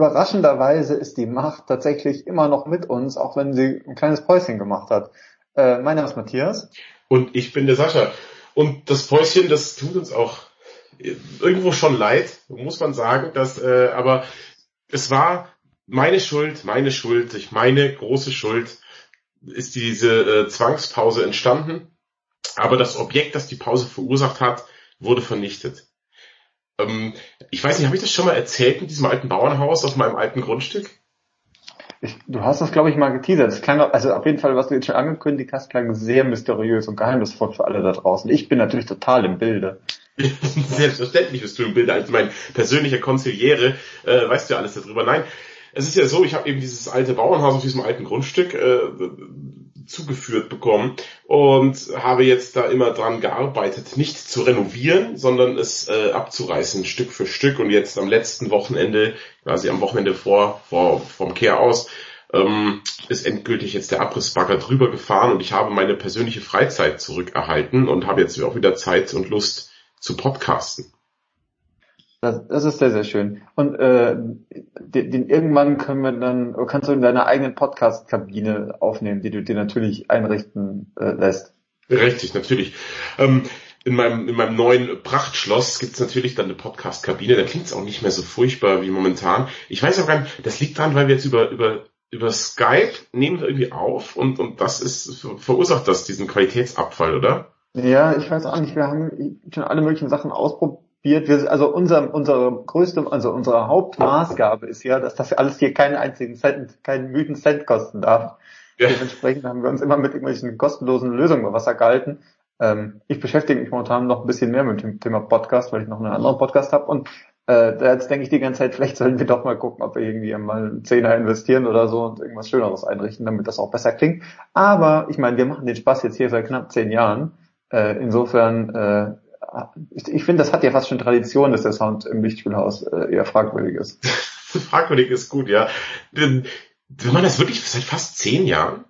überraschenderweise ist die Macht tatsächlich immer noch mit uns, auch wenn sie ein kleines Päuschen gemacht hat. Äh, mein Name ist Matthias. Und ich bin der Sascha. Und das Päuschen, das tut uns auch irgendwo schon leid, muss man sagen, dass, äh, aber es war meine Schuld, meine Schuld, meine große Schuld ist diese äh, Zwangspause entstanden. Aber das Objekt, das die Pause verursacht hat, wurde vernichtet. Ähm, ich weiß nicht, habe ich das schon mal erzählt mit diesem alten Bauernhaus auf meinem alten Grundstück? Ich, du hast das, glaube ich, mal geteasert. Das klang, also auf jeden Fall, was du jetzt schon angekündigt hast, klang sehr mysteriös und geheimnisvoll für alle da draußen. Ich bin natürlich total im Bilde. Selbstverständlich bist du im Bilde. Als mein persönlicher Konziliere äh, weißt du ja alles darüber. Nein, es ist ja so, ich habe eben dieses alte Bauernhaus auf diesem alten Grundstück äh, zugeführt bekommen und habe jetzt da immer dran gearbeitet, nicht zu renovieren, sondern es äh, abzureißen, Stück für Stück. Und jetzt am letzten Wochenende, quasi am Wochenende vor, vor vom Kehr aus, ähm, ist endgültig jetzt der Abrissbagger drüber gefahren und ich habe meine persönliche Freizeit zurückerhalten und habe jetzt auch wieder Zeit und Lust zu podcasten. Das, das ist sehr, sehr schön. Und äh, den, den irgendwann können wir dann, kannst du in deiner eigenen Podcast-Kabine aufnehmen, die du dir natürlich einrichten äh, lässt. Richtig, natürlich. Ähm, in meinem, in meinem neuen Prachtschloss gibt's natürlich dann eine Podcast-Kabine. Da klingt's auch nicht mehr so furchtbar wie momentan. Ich weiß auch gar nicht, das liegt daran, weil wir jetzt über, über, über Skype nehmen wir irgendwie auf und, und das ist, verursacht das diesen Qualitätsabfall, oder? Ja, ich weiß auch nicht. Wir haben schon alle möglichen Sachen ausprobiert wir, also unser, unsere größte, also unsere Hauptmaßgabe ist ja, dass das alles hier keinen einzigen Cent, keinen müden Cent kosten darf. Ja. Dementsprechend haben wir uns immer mit irgendwelchen kostenlosen Lösungen über Wasser gehalten. Ähm, ich beschäftige mich momentan noch ein bisschen mehr mit dem Thema Podcast, weil ich noch einen anderen Podcast habe und äh, da jetzt denke ich die ganze Zeit, vielleicht sollten wir doch mal gucken, ob wir irgendwie mal einen Zehner investieren oder so und irgendwas Schöneres einrichten, damit das auch besser klingt. Aber ich meine, wir machen den Spaß jetzt hier seit knapp zehn Jahren. Äh, insofern äh, ich, ich finde, das hat ja fast schon Tradition, dass der Sound im Lichtspielhaus äh, eher fragwürdig ist. fragwürdig ist gut, ja. Wenn man das wirklich seit fast zehn Jahren?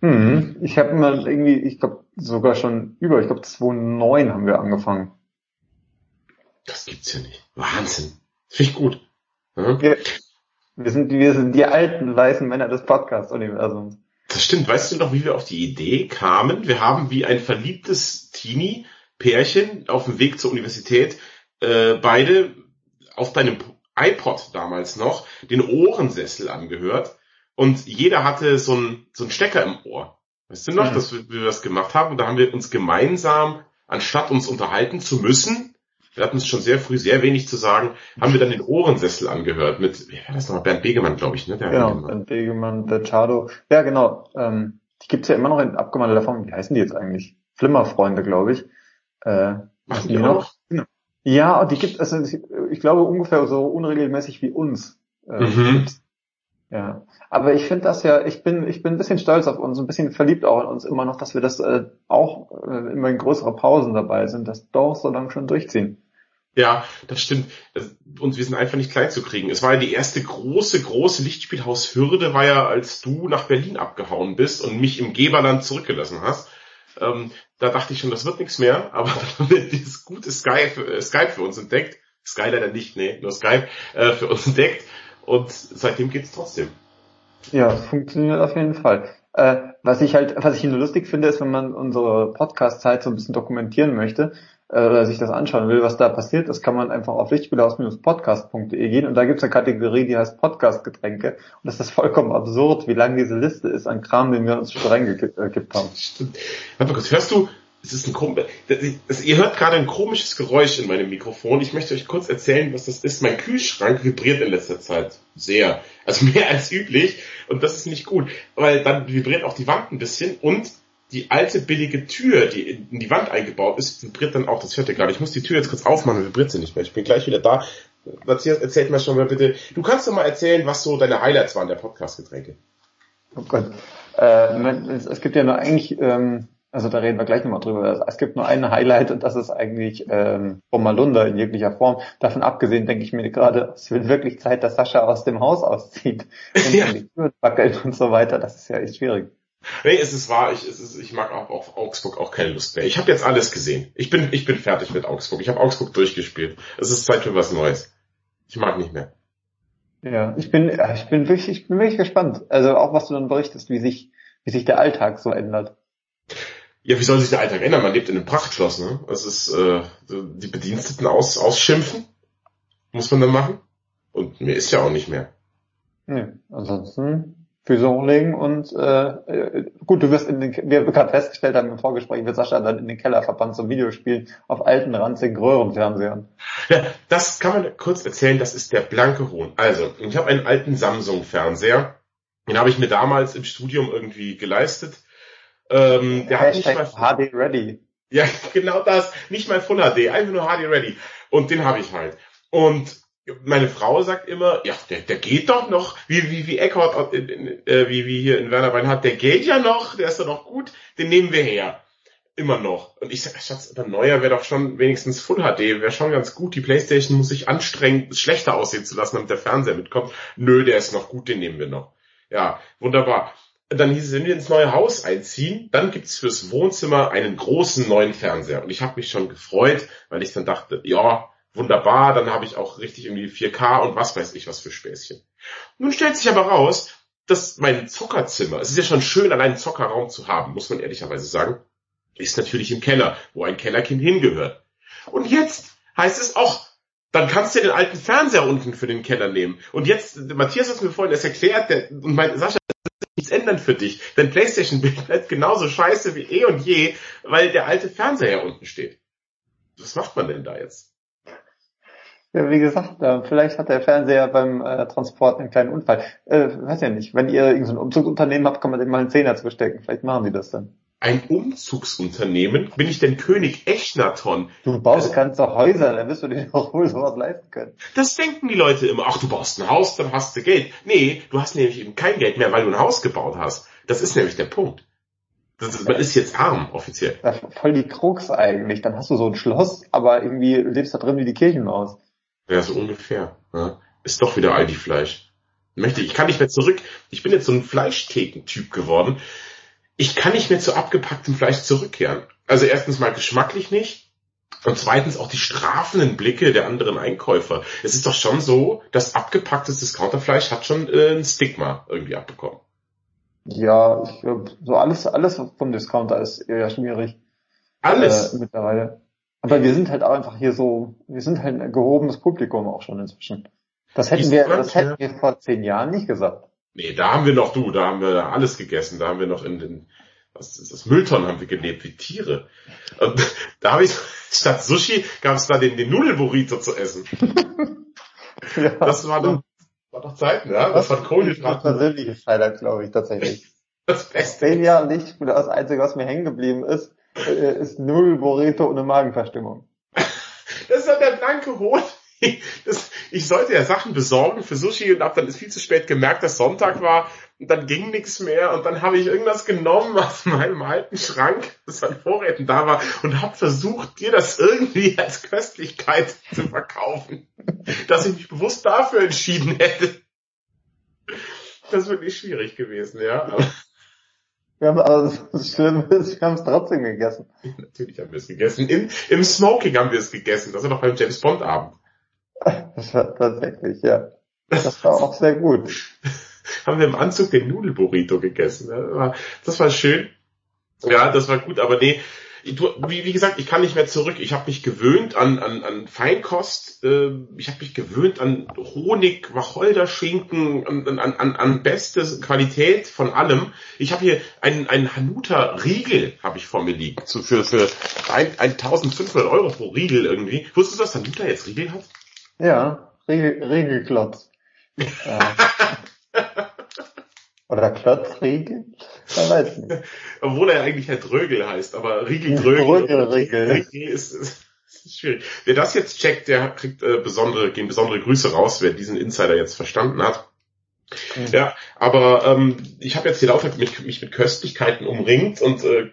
Hm, ich habe mal irgendwie, ich glaube sogar schon über, ich glaube 2009 haben wir angefangen. Das gibt's ja nicht. Wahnsinn. Finde ich gut. Ja? Wir, wir, sind, wir sind die alten weißen Männer des Podcast-Universums. Das stimmt. Weißt du noch, wie wir auf die Idee kamen? Wir haben wie ein verliebtes Teenie Pärchen auf dem Weg zur Universität äh, beide auf deinem iPod damals noch den Ohrensessel angehört und jeder hatte so einen so einen Stecker im Ohr. Weißt du noch, mhm. dass wir, wir das gemacht haben? Und da haben wir uns gemeinsam, anstatt uns unterhalten zu müssen, wir hatten es schon sehr früh sehr wenig zu sagen, haben wir dann den Ohrensessel angehört mit, wie war das nochmal, Bernd Begemann, glaube ich, ne? Der genau, Bernd Begemann, der Chado. Ja, genau. Ähm, die gibt's ja immer noch in abgewandelter Form. Wie heißen die jetzt eigentlich? Flimmerfreunde, glaube ich. Äh, Machen die noch? Genau. Ja, die gibt es, also ich glaube ungefähr so unregelmäßig wie uns. Äh, mhm. Ja, aber ich finde das ja, ich bin, ich bin ein bisschen stolz auf uns, ein bisschen verliebt auch in uns immer noch, dass wir das äh, auch äh, immer in größere Pausen dabei sind, das doch so lange schon durchziehen. Ja, das stimmt. Und wir sind einfach nicht klein zu kriegen. Es war ja die erste große, große Lichtspielhaushürde, war ja, als du nach Berlin abgehauen bist und mich im Geberland zurückgelassen hast. Ähm, da dachte ich schon, das wird nichts mehr, aber dann haben wir dieses gute Skype, äh, Skype für uns entdeckt. Sky leider nicht, nee, nur Skype äh, für uns entdeckt und seitdem geht's trotzdem. Ja, es funktioniert auf jeden Fall. Äh, was ich halt, was ich nur lustig finde, ist, wenn man unsere Podcast-Zeit so ein bisschen dokumentieren möchte, äh, oder sich das anschauen will, was da passiert ist, kann man einfach auf lichtspielhaus-podcast.de gehen und da gibt es eine Kategorie, die heißt Podcast-Getränke und das ist vollkommen absurd, wie lang diese Liste ist an Kram, den wir uns schon reingekippt äh, haben. Stimmt. Warte kurz, hörst du, es ist ein komisch, ihr hört gerade ein komisches Geräusch in meinem Mikrofon. Ich möchte euch kurz erzählen, was das ist. Mein Kühlschrank vibriert in letzter Zeit sehr. Also mehr als üblich. Und das ist nicht gut. Weil dann vibriert auch die Wand ein bisschen und die alte billige Tür, die in die Wand eingebaut ist, vibriert dann auch, das hört ihr gerade. Ich muss die Tür jetzt kurz aufmachen, vibriert sie nicht mehr. Ich bin gleich wieder da. Matthias, erzählt mir schon mal bitte. Du kannst doch mal erzählen, was so deine Highlights waren der Podcast-Getränke. Oh Gott. Äh, es gibt ja nur eigentlich, ähm, also da reden wir gleich nochmal drüber. Es gibt nur ein Highlight und das ist eigentlich ähm, Bommalunda in jeglicher Form. Davon abgesehen denke ich mir gerade, es wird wirklich Zeit, dass Sascha aus dem Haus auszieht und ja. die Tür wackelt und so weiter. Das ist ja echt schwierig. Nee, es ist wahr, ich, es ist, ich mag auch auf Augsburg auch keine Lust mehr. Ich habe jetzt alles gesehen. Ich bin, ich bin fertig mit Augsburg. Ich habe Augsburg durchgespielt. Es ist Zeit für was Neues. Ich mag nicht mehr. Ja, ich bin, ich bin wirklich, ich bin wirklich gespannt. Also auch was du dann berichtest, wie sich, wie sich der Alltag so ändert. Ja, wie soll sich der Alltag ändern? Man lebt in einem Prachtschloss, ne? Das ist äh, die Bediensteten aus, ausschimpfen, muss man dann machen. Und mir ist ja auch nicht mehr. Nee, ansonsten Füße hochlegen und äh, äh, gut, du wirst in den, wir gerade festgestellt haben im Vorgespräch, wird Sascha dann in den Keller verbannt zum Videospielen auf alten, ranzigen Röhrenfernsehern. Ja, das kann man kurz erzählen, das ist der blanke Hohn. Also, ich habe einen alten Samsung-Fernseher, den habe ich mir damals im Studium irgendwie geleistet. Ähm, der Hashtag hat nicht mal HD Ready. Ja, genau das. Nicht mal Full HD, einfach nur HD Ready. Und den habe ich halt. Und meine Frau sagt immer, ja, der, der geht doch noch, wie, wie, wie Eckhart, äh, wie, wie hier in Werner Weinhardt, der geht ja noch, der ist doch noch gut, den nehmen wir her. Immer noch. Und ich sag, Schatz, aber neuer wäre doch schon wenigstens Full HD, wäre schon ganz gut. Die Playstation muss sich anstrengen, schlechter aussehen zu lassen, damit der Fernseher mitkommt. Nö, der ist noch gut, den nehmen wir noch. Ja, wunderbar. Dann hieß es, wenn wir ins neue Haus einziehen, dann gibt's fürs Wohnzimmer einen großen neuen Fernseher. Und ich habe mich schon gefreut, weil ich dann dachte, ja, wunderbar, dann habe ich auch richtig irgendwie 4K und was weiß ich was für Späßchen. Nun stellt sich aber raus, dass mein Zockerzimmer, es ist ja schon schön, allein einen Zockerraum zu haben, muss man ehrlicherweise sagen, ist natürlich im Keller, wo ein Kellerkind hingehört. Und jetzt heißt es auch, dann kannst du den alten Fernseher unten für den Keller nehmen. Und jetzt, Matthias hat mir vorhin das erklärt, der, und mein, Sascha, nichts ändern für dich. Dein Playstation-Bild bleibt genauso scheiße wie eh und je, weil der alte Fernseher unten steht. Was macht man denn da jetzt? Ja, wie gesagt, äh, vielleicht hat der Fernseher beim äh, Transport einen kleinen Unfall. Äh, weiß ja nicht. Wenn ihr irgendein so Umzugsunternehmen habt, kann man dem mal einen Zehner zustecken. Vielleicht machen die das dann. Ein Umzugsunternehmen? Bin ich denn König Echnaton? Du baust ganze Häuser, dann wirst du dir doch wohl sowas leisten können. Das denken die Leute immer. Ach, du baust ein Haus, dann hast du Geld. Nee, du hast nämlich eben kein Geld mehr, weil du ein Haus gebaut hast. Das ist nämlich der Punkt. Ist, man ist jetzt arm, offiziell. Ist voll die Krux eigentlich. Dann hast du so ein Schloss, aber irgendwie lebst da drin wie die Kirchenmaus. Ja, so ungefähr. Ja. Ist doch wieder Aldi-Fleisch. Möchte, ich kann nicht mehr zurück. Ich bin jetzt so ein Fleischtheken-Typ geworden. Ich kann nicht mehr zu abgepacktem Fleisch zurückkehren. Also erstens mal geschmacklich nicht. Und zweitens auch die strafenden Blicke der anderen Einkäufer. Es ist doch schon so, dass abgepacktes Discounterfleisch hat schon äh, ein Stigma irgendwie abbekommen. Ja, ich glaube, so alles, alles vom Discounter ist eher schwierig. Alles? Äh, mittlerweile. Aber wir sind halt auch einfach hier so, wir sind halt ein gehobenes Publikum auch schon inzwischen. Das hätten wir, das hätten wir vor zehn Jahren nicht gesagt. Nee, da haben wir noch du, da haben wir alles gegessen, da haben wir noch in den, was ist das, Mülltonnen haben wir gelebt, wie Tiere. Und da habe ich, statt Sushi gab es da den, den Nudelburrito zu essen. ja, das war doch, war doch Zeiten, ja? Das, das war Kohlenhydrate. Das persönliches Highlight, glaube ich, tatsächlich. Das Beste. Zehn Jahre nicht, das Einzige, was mir hängen geblieben ist, ist null Burrito ohne Magenverstimmung. Das ist doch der blanke Hohn. Das, ich sollte ja Sachen besorgen für Sushi und hab dann ist viel zu spät gemerkt, dass Sonntag war und dann ging nichts mehr und dann habe ich irgendwas genommen aus meinem alten Schrank, das an Vorräten da war und habe versucht, dir das irgendwie als Köstlichkeit zu verkaufen, dass ich mich bewusst dafür entschieden hätte. Das ist wirklich schwierig gewesen, ja. Aber wir haben, also das Schlimme ist, wir haben es trotzdem gegessen. Natürlich haben wir es gegessen. Im, Im Smoking haben wir es gegessen. Das war doch beim James Bond Abend. Das war tatsächlich, ja. Das war auch sehr gut. haben wir im Anzug den Nudelburrito gegessen. Das war, das war schön. Ja, das war gut, aber nee, wie, wie gesagt, ich kann nicht mehr zurück. Ich habe mich gewöhnt an, an, an Feinkost, äh, ich habe mich gewöhnt an Honig, Wacholderschinken, an, an, an, an beste Qualität von allem. Ich habe hier einen, einen Hanuta Riegel habe ich vor mir liegen, so für, für ein, 1500 Euro pro Riegel irgendwie. Wusstest du, dass Hanuta jetzt Riegel hat? Ja, Riegel, Riegelklotz. Oder Klotzriegel? Man weiß nicht. Obwohl er eigentlich Herr Drögel heißt, aber Riegel Drögel. Drögel, Riegel. Riegel ist, ist, ist schwierig. Wer das jetzt checkt, der kriegt äh, besondere, gehen besondere Grüße raus, wer diesen Insider jetzt verstanden hat. Mhm. Ja, aber ähm, ich habe jetzt hier lauter mich, mich mit Köstlichkeiten umringt und äh,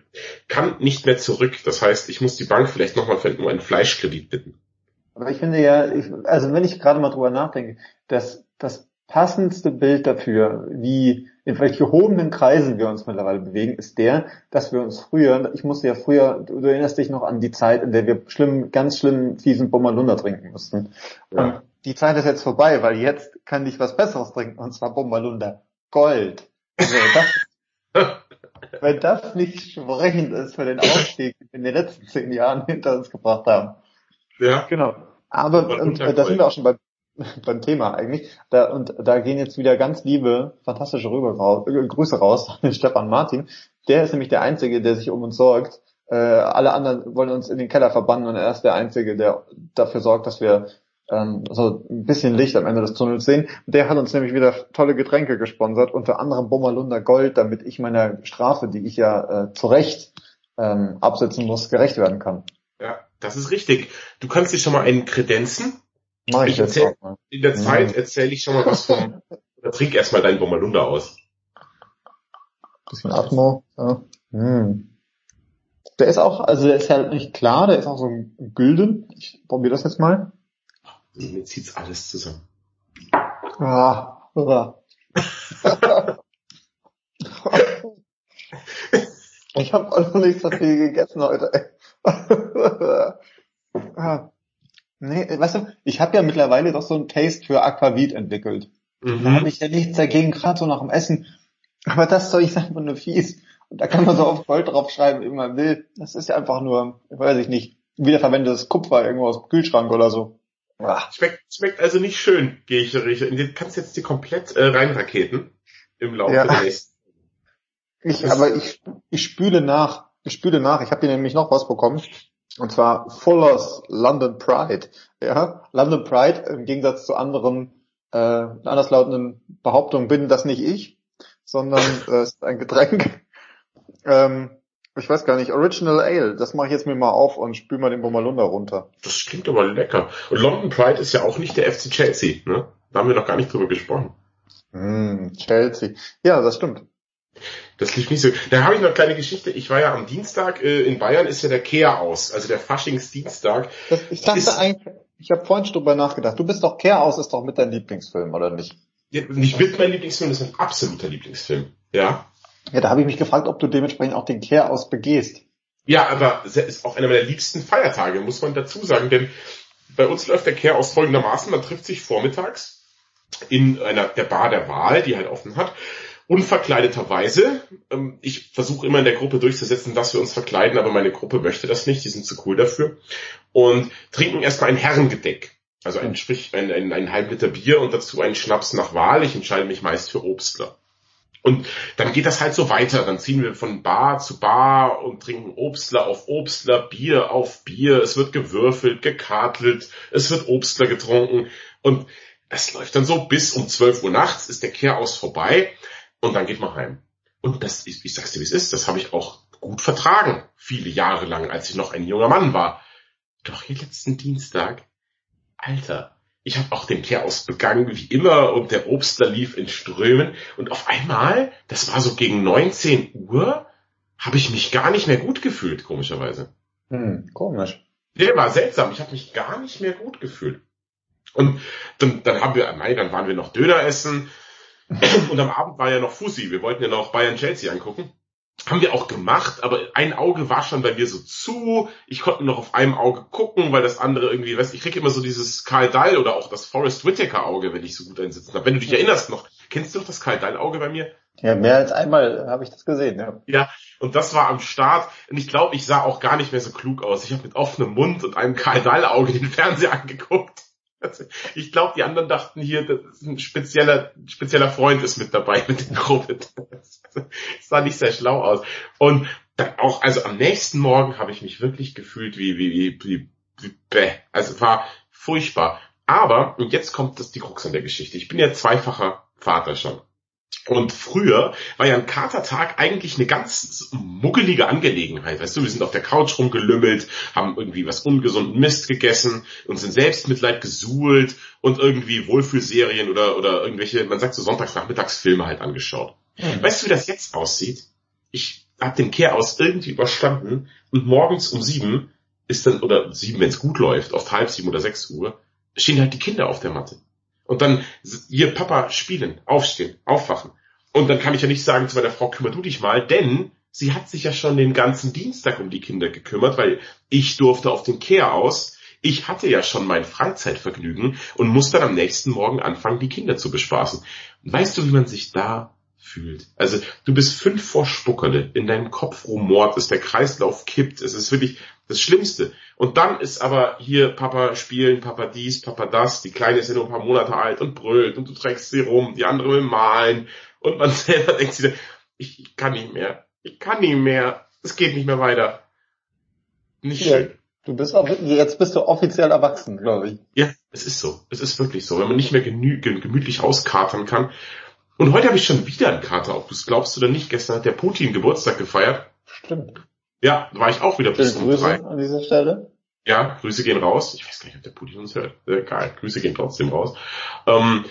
kann nicht mehr zurück. Das heißt, ich muss die Bank vielleicht nochmal um einen Fleischkredit bitten. Aber ich finde ja, ich, also wenn ich gerade mal drüber nachdenke, dass das passendste Bild dafür, wie in welch gehobenen Kreisen wir uns mittlerweile bewegen, ist der, dass wir uns früher, ich musste ja früher, du erinnerst dich noch an die Zeit, in der wir schlimm, ganz schlimm fiesen Bommerlunder trinken mussten. Ja. Und die Zeit ist jetzt vorbei, weil jetzt kann ich was Besseres trinken, und zwar Bombalunda Gold. Also das, wenn das nicht sprechend ist für den Aufstieg in den letzten zehn Jahren hinter uns gebracht haben. Ja. Genau. Aber und, äh, da sind wir auch schon bei, beim Thema eigentlich. Da, und da gehen jetzt wieder ganz liebe, fantastische Rüber raus, äh, Grüße raus an Stefan Martin. Der ist nämlich der Einzige, der sich um uns sorgt. Äh, alle anderen wollen uns in den Keller verbannen und er ist der Einzige, der dafür sorgt, dass wir ähm, so ein bisschen Licht am Ende des Tunnels sehen. Der hat uns nämlich wieder tolle Getränke gesponsert, unter anderem Bommerlunder Gold, damit ich meiner Strafe, die ich ja äh, zu Recht ähm, absitzen muss, gerecht werden kann. Ja, das ist richtig. Du kannst dir schon mal einen kredenzen. Mach ich, Ich erzähl-. In der Zeit Mhm. erzähle ich schon mal was vom, oder trink erstmal deinen Bommerlunder aus. Bisschen Atmo. Ja. Hm. Der ist auch, also der ist halt nicht klar, der ist auch so gülden. Ich probiere das jetzt mal. Mir zieht's alles zusammen. Ah, ah. ich habe auch noch nicht so viel gegessen heute. Ah. Nee, weißt du, ich habe ja mittlerweile doch so ein Taste für Aquavit entwickelt. Da habe Mhm. ich ja nichts dagegen, gerade so nach dem Essen. Aber das soll ich einfach nur fies. Und da kann man so auf Gold draufschreiben, wie man will. Das ist ja einfach nur, weiß ich nicht, wiederverwendetes Kupfer irgendwo aus dem Kühlschrank oder so. Ah. Schmeckt, schmeckt also nicht schön, gehe ich richtig. Du kannst jetzt die komplett äh, reinraketen im Laufe Ja. der nächsten. Ich, aber ich, ich spüle nach. Ich spüle nach. Ich habe hier nämlich noch was bekommen. Und zwar Fuller's London Pride. Ja, London Pride im Gegensatz zu anderen äh, anderslautenden Behauptungen bin das nicht ich, sondern äh, ist ein Getränk. Ähm, ich weiß gar nicht, Original Ale. Das mache ich jetzt mir mal auf und spüle mal den Bommerlunder runter. Das klingt aber lecker. Und London Pride ist ja auch nicht der FC Chelsea, ne? Da haben wir noch gar nicht drüber gesprochen. Mm, Chelsea. Ja, das stimmt. Das lief nicht so. Da habe ich noch eine kleine Geschichte. Ich war ja am Dienstag, äh, in Bayern ist ja der Kehr aus, also der Faschingsdienstag. Das, ich dachte Ist- eigentlich, ich habe vorhin schon drüber nachgedacht. Du bist doch Care aus, ist doch mit deinem Lieblingsfilm, oder nicht? Ja, Nicht mit meinem Lieblingsfilm, das ist mein absoluter Lieblingsfilm. Ja. Ja, da habe ich mich gefragt, ob du dementsprechend auch den Care aus begehst. Ja, aber es ist auch einer meiner liebsten Feiertage, muss man dazu sagen, denn bei uns läuft der Kehr aus folgendermaßen, man trifft sich vormittags in einer der Bar der Wahl, die halt offen hat, unverkleideterweise. Ähm, Ich versuche immer in der Gruppe durchzusetzen, dass wir uns verkleiden, aber meine Gruppe möchte das nicht, die sind zu cool dafür. Und trinken erstmal ein Herrengedeck. Also ein, sprich, ein, ein, ein halb Liter Bier und dazu einen Schnaps nach Wahl. Ich entscheide mich meist für Obstler. Und dann geht das halt so weiter. Dann ziehen wir von Bar zu Bar und trinken Obstler auf Obstler, Bier auf Bier. Es wird gewürfelt, gekartelt, es wird Obstler getrunken. Und es läuft dann so bis um 12 Uhr nachts ist der Kehraus vorbei und dann geht man heim. Und das ist, ich sag's dir, wie es ist, das habe ich auch gut vertragen. Viele Jahre lang, als ich noch ein junger Mann war. Doch hier letzten Dienstag, Alter, ich habe auch den Kehraus begangen, wie immer, und der Obstler lief in Strömen. Und auf einmal, das war so gegen 19 Uhr, habe ich mich gar nicht mehr gut gefühlt, komischerweise. Hm, komisch. Der war seltsam, ich habe mich gar nicht mehr gut gefühlt. Und dann, dann haben wir, nein, dann waren wir noch Döner essen. Und am Abend war ja noch Fussi. Wir wollten ja noch Bayern Chelsea angucken. Haben wir auch gemacht, aber ein Auge war schon bei mir so zu. Ich konnte noch auf einem Auge gucken, weil das andere irgendwie, weißt, ich krieg immer so dieses Karl Dall oder auch das Forrest Whitaker Auge, wenn ich so gut einsitzen habe. Wenn du dich erinnerst noch, kennst du noch das Karl Dall Auge bei mir? Ja, mehr als einmal habe ich das gesehen, ja. Ja, und das war am Start. Und ich glaube, ich sah auch gar nicht mehr so klug aus. Ich habe mit offenem Mund und einem Karl Dall Auge den Fernseher angeguckt. Ich glaube, die anderen dachten hier, das ist ein spezieller, spezieller Freund ist mit dabei mit der Gruppe. Das sah nicht sehr schlau aus. Und dann auch, also am nächsten Morgen habe ich mich wirklich gefühlt wie, wie, wie, wie, wie bäh. Also es war furchtbar. Aber, und jetzt kommt das die Krux an der Geschichte. Ich bin ja zweifacher Vater schon. Und früher war ja ein Katertag eigentlich eine ganz muggelige Angelegenheit. Weißt du, wir sind auf der Couch rumgelümmelt, haben irgendwie was ungesunden Mist gegessen, uns in Selbstmitleid gesuhlt und irgendwie Wohlfühlserien oder, oder irgendwelche, man sagt so Sonntagsnachmittagsfilme halt angeschaut. Hm. Weißt du, wie das jetzt aussieht? Ich habe den Kehr aus irgendwie überstanden und morgens um sieben ist dann, oder sieben, wenn es gut läuft, oft halb sieben oder sechs Uhr, stehen halt die Kinder auf der Matte. Und dann, hier, Papa, spielen, aufstehen, aufwachen. Und dann kann ich ja nicht sagen zu meiner Frau, kümmer du dich mal, denn sie hat sich ja schon den ganzen Dienstag um die Kinder gekümmert, weil ich durfte auf den Kehr aus Ich hatte ja schon mein Freizeitvergnügen und muss dann am nächsten Morgen anfangen, die Kinder zu bespaßen. weißt du, wie man sich da fühlt? Also du bist fünf vor Spuckerle, in deinem Kopf rumort es, der Kreislauf kippt, es ist wirklich das Schlimmste. Und dann ist aber hier Papa spielen, Papa dies, Papa das, die Kleine ist ja nur ein paar Monate alt und brüllt und du trägst sie rum, die andere will malen und man selber denkt sich, ich kann nicht mehr, ich kann nicht mehr, es geht nicht mehr weiter. Nicht ja, schön. Du bist auch, jetzt bist du offiziell erwachsen, glaube ich. Ja, es ist so. Es ist wirklich so. Wenn man nicht mehr gemütlich auskatern kann. Und heute habe ich schon wieder einen Kater, du es glaubst oder nicht. Gestern hat der Putin Geburtstag gefeiert. Stimmt. Ja, war ich auch wieder bis um Grüße drei. an dieser Stelle. Ja, Grüße gehen raus. Ich weiß gar nicht, ob der Putin uns hört. Egal, Grüße gehen trotzdem raus. Ähm,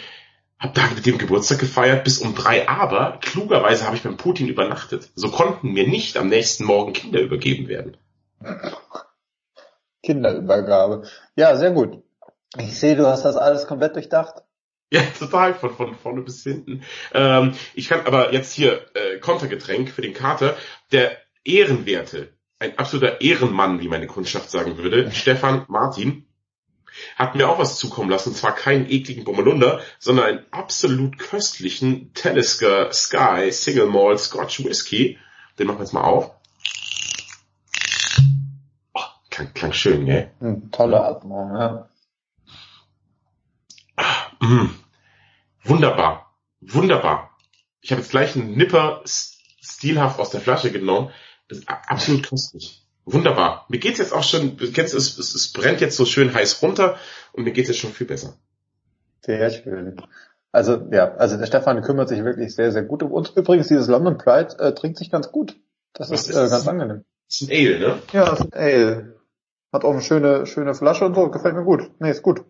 hab da mit dem Geburtstag gefeiert bis um drei, aber klugerweise habe ich beim Putin übernachtet. So konnten mir nicht am nächsten Morgen Kinder übergeben werden. Kinderübergabe. Ja, sehr gut. Ich sehe, du hast das alles komplett durchdacht. Ja, total, von, von vorne bis hinten. Ähm, ich kann aber jetzt hier äh, Kontergetränk für den Kater. Der Ehrenwerte, ein absoluter Ehrenmann, wie meine Kundschaft sagen würde, Stefan Martin, hat mir auch was zukommen lassen, und zwar keinen ekligen Bommelunder, sondern einen absolut köstlichen Talisker Sky Single Malt Scotch Whisky. Den machen wir jetzt mal auf. Klang, klang schön, gell? Tolle Atmung, ja. Mm, wunderbar. Wunderbar. Ich habe jetzt gleich einen Nipper stilhaft aus der Flasche genommen. Das ist absolut köstlich. Wunderbar. Mir geht's jetzt auch schon, du kennst es, es, es brennt jetzt so schön heiß runter und mir geht's jetzt schon viel besser. Sehr schön. Also ja, also der Stefan kümmert sich wirklich sehr, sehr gut um uns. Übrigens, dieses London Pride äh, trinkt sich ganz gut. Das ist, ist äh, ganz angenehm. Ist ein Ale, ne? Ja, ist ein Ale. Hat auch eine schöne, schöne Flasche und so, gefällt mir gut. Nee, ist gut.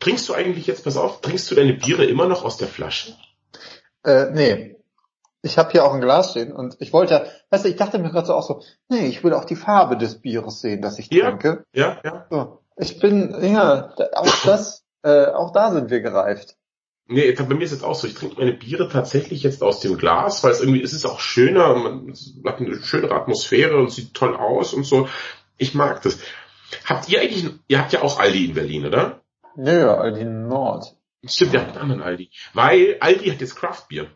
Trinkst du eigentlich jetzt, pass auf, trinkst du deine Biere immer noch aus der Flasche? Äh, nee. Ich habe hier auch ein Glas stehen und ich wollte ja, weißt du, ich dachte mir gerade so auch so, nee, ich will auch die Farbe des Bieres sehen, das ich ja, trinke. Ja, ja. So. Ich bin, ja, auch das, äh, auch da sind wir gereift. Nee, bei mir ist jetzt auch so, ich trinke meine Biere tatsächlich jetzt aus dem Glas, weil es irgendwie, es ist auch schöner, man hat eine schönere Atmosphäre und sieht toll aus und so. Ich mag das. Habt ihr eigentlich, ihr habt ja auch Aldi in Berlin, oder? Nö, Aldi Nord. Stimmt, ihr habt einen anderen Aldi. Weil Aldi hat jetzt Craftbier.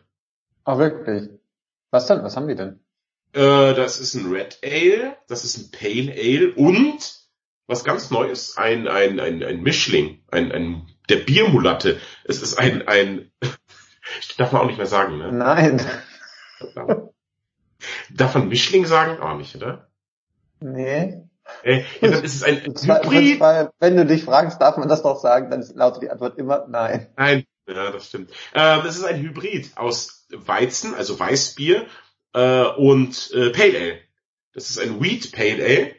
Ah, wirklich? Was denn? Was haben die denn? Äh, das ist ein Red Ale, das ist ein Pale Ale und was ganz Neues, ein, ein, ein, ein Mischling, ein, ein, der Biermulatte. Es ist ein, ein, darf man auch nicht mehr sagen, ne? Nein. Darf man Mischling sagen? Auch nicht, oder? Nee. Äh, ja, dann ist es ein Hybrid. Wenn du dich fragst, darf man das doch sagen, dann lautet die Antwort immer nein. Nein, ja, das stimmt. Äh, das ist ein Hybrid aus Weizen, also Weißbier, äh, und äh, Pale Ale. Das ist ein Wheat Pale Ale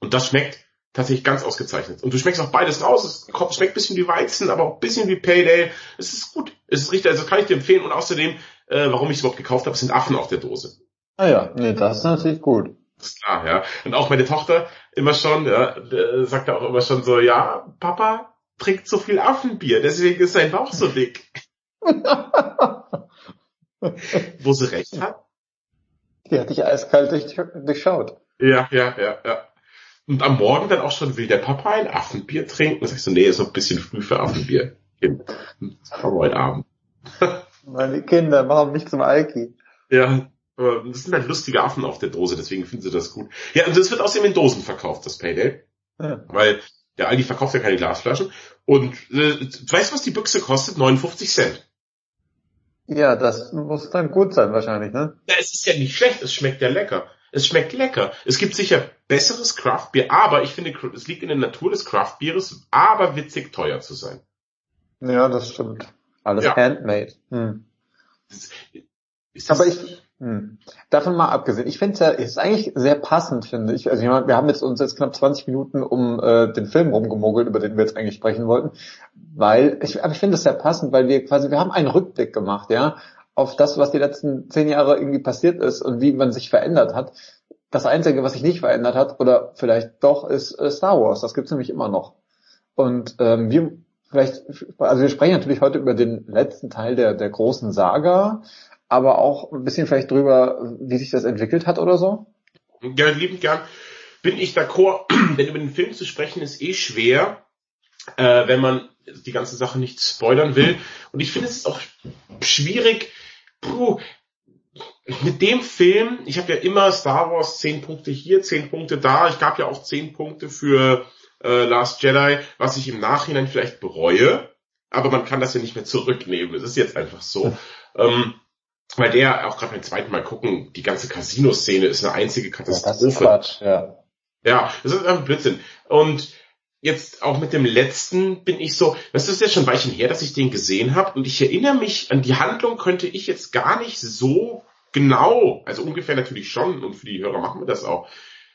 und das schmeckt tatsächlich ganz ausgezeichnet. Und du schmeckst auch beides raus. Es schmeckt ein bisschen wie Weizen, aber auch ein bisschen wie Pale Ale. Es ist gut. Es ist richtig, also kann ich dir empfehlen. Und außerdem, äh, warum ich es überhaupt gekauft habe, sind Affen auf der Dose. Ah ja, nee, das ist natürlich gut. Das ist klar, ja. Und auch meine Tochter immer schon, ja, sagt er auch immer schon so, ja, Papa trinkt so viel Affenbier, deswegen ist sein Bauch so dick. Wo sie recht hat. Die hat dich eiskalt durch, durchschaut. Ja, ja, ja, ja. Und am Morgen dann auch schon will der Papa ein Affenbier trinken. Dann sagst du, nee, ist noch ein bisschen früh für Affenbier. Heute Abend. Meine Kinder machen mich zum Alki. Ja, das sind halt lustige Affen auf der Dose, deswegen finden sie das gut. Ja, und das wird außerdem in Dosen verkauft, das Payday. Ja. Weil der Aldi verkauft ja keine Glasflaschen. Und äh, du weißt, was die Büchse kostet? 59 Cent. Ja, das muss dann gut sein wahrscheinlich, ne? Ja, es ist ja nicht schlecht, es schmeckt ja lecker. Es schmeckt lecker. Es gibt sicher besseres Craftbier, aber ich finde, es liegt in der Natur des Craftbieres, aber witzig teuer zu sein. Ja, das stimmt. Alles ja. handmade. Hm. aber ich. Davon mal abgesehen, ich finde es ja, ist eigentlich sehr passend, finde ich. Also wir haben jetzt uns jetzt knapp 20 Minuten um äh, den Film rumgemogelt, über den wir jetzt eigentlich sprechen wollten, weil ich, aber ich finde es sehr passend, weil wir quasi, wir haben einen Rückblick gemacht, ja, auf das, was die letzten zehn Jahre irgendwie passiert ist und wie man sich verändert hat. Das Einzige, was sich nicht verändert hat, oder vielleicht doch, ist äh, Star Wars. Das gibt's nämlich immer noch. Und ähm, wir vielleicht, also wir sprechen natürlich heute über den letzten Teil der, der großen Saga, aber auch ein bisschen vielleicht drüber, wie sich das entwickelt hat oder so? Ja, lieben gern. bin ich d'accord, denn über den Film zu sprechen ist eh schwer, äh, wenn man die ganze Sache nicht spoilern will. Und ich finde es ist auch schwierig, puh, mit dem Film, ich habe ja immer Star Wars zehn Punkte hier, zehn Punkte da. Ich gab ja auch zehn Punkte für äh, Last Jedi, was ich im Nachhinein vielleicht bereue. Aber man kann das ja nicht mehr zurücknehmen. Es ist jetzt einfach so. Ähm, weil der auch gerade beim zweiten Mal gucken, die ganze Casino-Szene ist eine einzige Katastrophe. Ja, das ist Quatsch, ja. Ja, das ist einfach Blödsinn. Und jetzt auch mit dem letzten bin ich so, das ist ja schon ein Weilchen her, dass ich den gesehen habe und ich erinnere mich an die Handlung könnte ich jetzt gar nicht so genau, also ungefähr natürlich schon und für die Hörer machen wir das auch,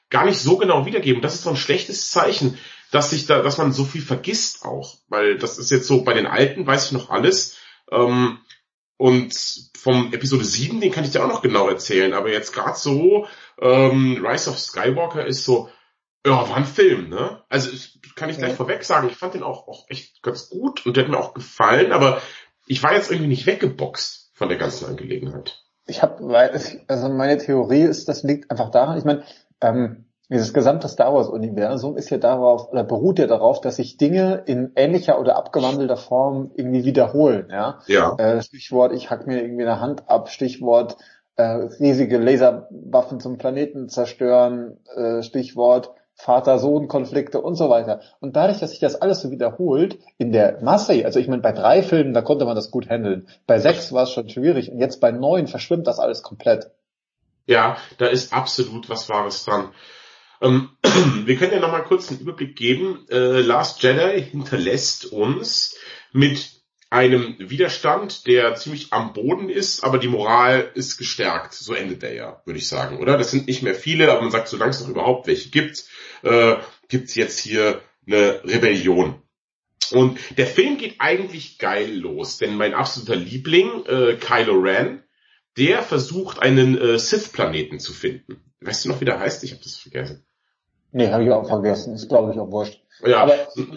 gar nicht so genau wiedergeben. Das ist so ein schlechtes Zeichen, dass sich da, dass man so viel vergisst auch, weil das ist jetzt so bei den Alten weiß ich noch alles. Ähm, und vom Episode 7, den kann ich dir auch noch genau erzählen, aber jetzt gerade so, ähm, Rise of Skywalker ist so, ja, war ein Film, ne? Also kann ich gleich ja. vorweg sagen, ich fand den auch, auch echt ganz gut und der hat mir auch gefallen, aber ich war jetzt irgendwie nicht weggeboxt von der ganzen Angelegenheit. Ich habe, also meine Theorie ist, das liegt einfach daran, ich meine, ähm, dieses gesamte Star Wars Universum ist ja darauf oder beruht ja darauf, dass sich Dinge in ähnlicher oder abgewandelter Form irgendwie wiederholen. Ja. ja. Äh, Stichwort, ich hack mir irgendwie eine Hand ab. Stichwort äh, riesige Laserwaffen zum Planeten zerstören. Äh, Stichwort Vater-Sohn-Konflikte und so weiter. Und dadurch, dass sich das alles so wiederholt, in der Masse, also ich meine, bei drei Filmen, da konnte man das gut handeln. Bei sechs war es schon schwierig und jetzt bei neun verschwimmt das alles komplett. Ja, da ist absolut was Wahres dran. Ähm, wir können ja nochmal kurz einen Überblick geben. Äh, Last Jedi hinterlässt uns mit einem Widerstand, der ziemlich am Boden ist, aber die Moral ist gestärkt. So endet der ja, würde ich sagen, oder? Das sind nicht mehr viele, aber man sagt, solange es noch überhaupt welche gibt, äh, gibt es jetzt hier eine Rebellion. Und der Film geht eigentlich geil los, denn mein absoluter Liebling, äh, Kylo Ren, der versucht einen äh, Sith-Planeten zu finden. Weißt du noch, wie der heißt? Ich habe das vergessen. Nee, habe ich auch vergessen. Ist glaube ich auch wurscht. Ja. Aber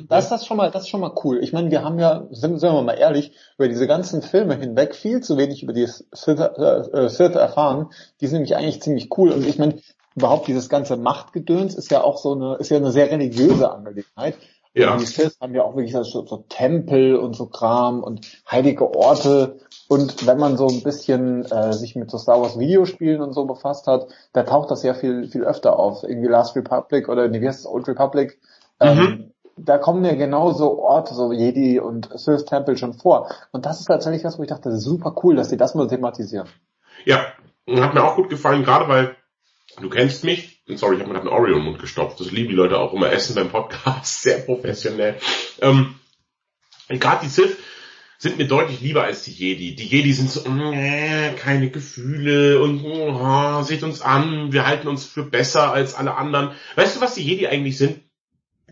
das ist schon mal, das ist schon mal cool. Ich meine, wir haben ja, sind, sind wir mal ehrlich, über diese ganzen Filme hinweg viel zu wenig über die Sith, äh, Sith erfahren. Die sind nämlich eigentlich ziemlich cool. Und ich meine, überhaupt dieses ganze Machtgedöns ist ja auch so eine, ist ja eine sehr religiöse Angelegenheit. Ja. Und die Sith haben ja auch wirklich so, so Tempel und so Kram und heilige Orte. Und wenn man so ein bisschen äh, sich mit so Star Wars Videospielen und so befasst hat, da taucht das sehr viel, viel öfter auf. Irgendwie Last Republic oder nee, wie heißt es, Old Republic. Ähm, mhm. Da kommen ja genauso Orte, so Jedi und Sith Tempel schon vor. Und das ist tatsächlich was, wo ich dachte, super cool, dass sie das mal thematisieren. Ja, hat mir auch gut gefallen, gerade weil du kennst mich. Sorry, ich habe mir einen Oreo im Mund gestopft. Das lieben die Leute auch immer essen beim Podcast. Sehr professionell. Ähm, gerade die Sith sind mir deutlich lieber als die Jedi. Die Jedi sind so, äh, keine Gefühle und oh, seht uns an, wir halten uns für besser als alle anderen. Weißt du, was die Jedi eigentlich sind?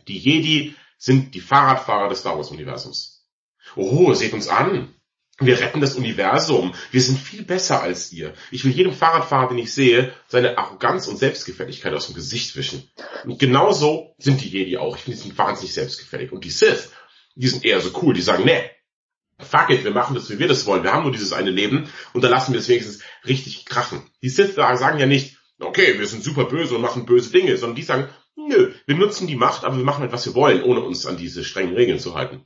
Die Jedi sind die Fahrradfahrer des Star Wars Universums. Oh, seht uns an. Wir retten das Universum. Wir sind viel besser als ihr. Ich will jedem Fahrradfahrer, den ich sehe, seine Arroganz und Selbstgefälligkeit aus dem Gesicht wischen. Und genauso sind die Jedi auch. Ich finde, die sind wahnsinnig selbstgefällig. Und die Sith, die sind eher so cool. Die sagen, nee, fuck it, wir machen das, wie wir das wollen. Wir haben nur dieses eine Leben und da lassen wir es wenigstens richtig krachen. Die Sith sagen ja nicht, okay, wir sind super böse und machen böse Dinge, sondern die sagen, nö, wir nutzen die Macht, aber wir machen halt, was wir wollen, ohne uns an diese strengen Regeln zu halten.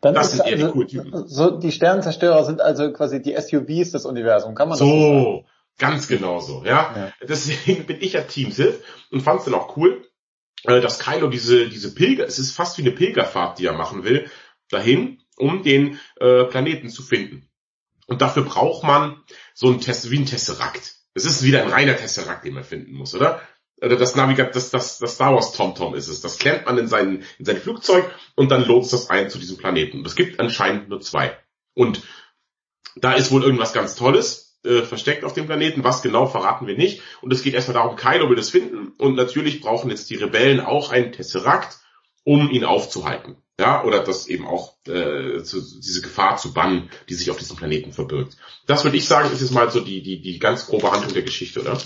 Dann das sind eher also, die coolen Typen. So, die Sternenzerstörer sind also quasi die SUVs des Universums, kann man so, so ganz genau so, ja? ja. Deswegen bin ich ja Team Sith und fand es dann auch cool, äh, dass Kylo diese, diese Pilger, es ist fast wie eine Pilgerfahrt, die er machen will, dahin, um den äh, Planeten zu finden. Und dafür braucht man so ein Test, wie ein Tesserakt. Es ist wieder ein reiner Tesserakt, den man finden muss, oder? Oder das Navigat, das, das, das Star Wars TomTom ist es. Das klemmt man in sein, in sein Flugzeug und dann lotst das ein zu diesem Planeten. Und es gibt anscheinend nur zwei. Und da ist wohl irgendwas ganz Tolles äh, versteckt auf dem Planeten. Was genau verraten wir nicht. Und es geht erstmal darum, Kylo will das finden. Und natürlich brauchen jetzt die Rebellen auch einen Tesserakt, um ihn aufzuhalten ja, oder das eben auch äh, zu, diese Gefahr zu bannen, die sich auf diesem Planeten verbirgt. Das würde ich sagen, ist jetzt mal so die die die ganz grobe Handlung der Geschichte, oder?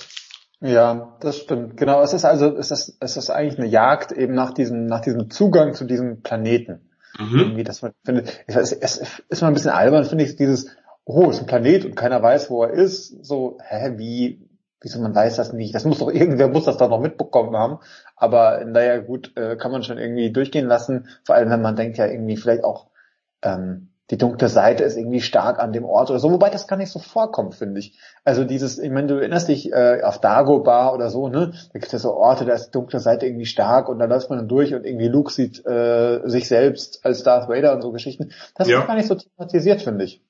Ja, das stimmt. Genau, es ist also es ist es ist eigentlich eine Jagd eben nach diesem nach diesem Zugang zu diesem Planeten. Mhm. Irgendwie, dass man findet, es, es ist mal ein bisschen albern, finde ich, dieses oh, es ist ein Planet und keiner weiß, wo er ist. So, hä, wie wieso man weiß das nicht. Das muss doch irgendwer muss das doch noch mitbekommen haben. Aber naja, gut, äh, kann man schon irgendwie durchgehen lassen. Vor allem, wenn man denkt ja irgendwie vielleicht auch, ähm, die dunkle Seite ist irgendwie stark an dem Ort oder so, wobei das gar nicht so vorkommt, finde ich. Also dieses, ich meine, du erinnerst dich äh, auf Dagobah oder so, ne? Da gibt es so Orte, da ist die dunkle Seite irgendwie stark und da läuft man dann durch und irgendwie Luke sieht äh, sich selbst als Darth Vader und so Geschichten. Das ja. ist gar nicht so thematisiert, finde ich.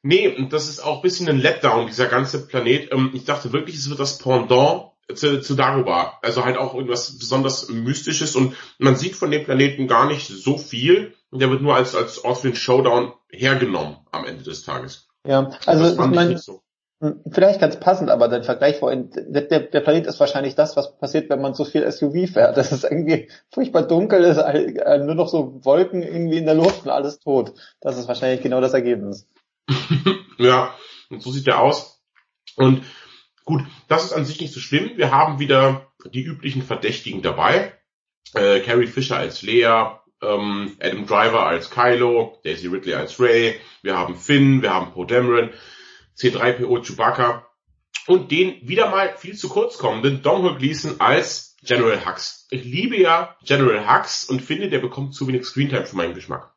Nee, und das ist auch ein bisschen ein Letdown, dieser ganze Planet. Ähm, ich dachte wirklich, es wird das Pendant zu, zu Dagobah. Also halt auch irgendwas besonders Mystisches und man sieht von dem Planeten gar nicht so viel. Der wird nur als, als Ort für den Showdown hergenommen am Ende des Tages. Ja, also ich meine, so. Hm, vielleicht ganz passend, aber der Vergleich vorhin, der, der Planet ist wahrscheinlich das, was passiert, wenn man so viel SUV fährt. Das ist irgendwie furchtbar dunkel, ist äh, nur noch so Wolken irgendwie in der Luft und alles tot. Das ist wahrscheinlich genau das Ergebnis. ja, und so sieht der aus. Und gut, das ist an sich nicht so schlimm. Wir haben wieder die üblichen Verdächtigen dabei. Äh, Carrie Fisher als Lea, ähm, Adam Driver als Kylo, Daisy Ridley als Ray, wir haben Finn, wir haben Poe Dameron, C3PO Chewbacca und den wieder mal viel zu kurz kommenden Domhnall Gleeson als General Hux. Ich liebe ja General Hux und finde, der bekommt zu wenig Screentime für meinen Geschmack.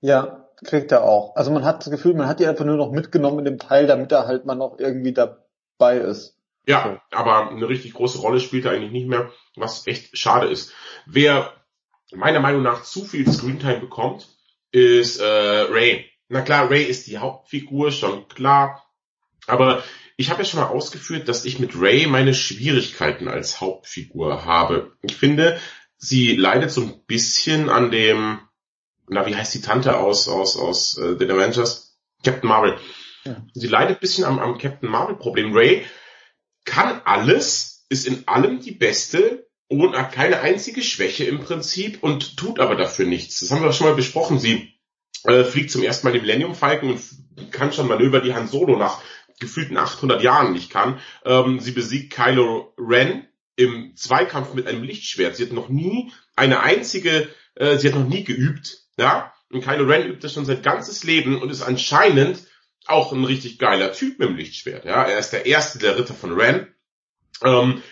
Ja, kriegt er auch. Also man hat das Gefühl, man hat die einfach nur noch mitgenommen in dem Teil, damit er halt mal noch irgendwie dabei ist. Ja, so. aber eine richtig große Rolle spielt er eigentlich nicht mehr, was echt schade ist. Wer meiner Meinung nach zu viel Screentime bekommt, ist äh, Ray. Na klar, Ray ist die Hauptfigur, schon klar. Aber ich habe ja schon mal ausgeführt, dass ich mit Ray meine Schwierigkeiten als Hauptfigur habe. Ich finde, sie leidet so ein bisschen an dem na, wie heißt die Tante aus, aus, aus äh, den Avengers? Captain Marvel. Ja. Sie leidet bisschen am, am Captain Marvel Problem. Ray kann alles, ist in allem die Beste und hat keine einzige Schwäche im Prinzip und tut aber dafür nichts. Das haben wir schon mal besprochen. Sie äh, fliegt zum ersten Mal den Millennium Falcon und kann schon Manöver, die Han Solo nach gefühlten 800 Jahren nicht kann. Ähm, sie besiegt Kylo Ren im Zweikampf mit einem Lichtschwert. Sie hat noch nie eine einzige, äh, sie hat noch nie geübt ja, und Kylo Ren übt das schon sein ganzes Leben und ist anscheinend auch ein richtig geiler Typ mit dem Lichtschwert. Ja, er ist der erste der Ritter von Ren. Ähm,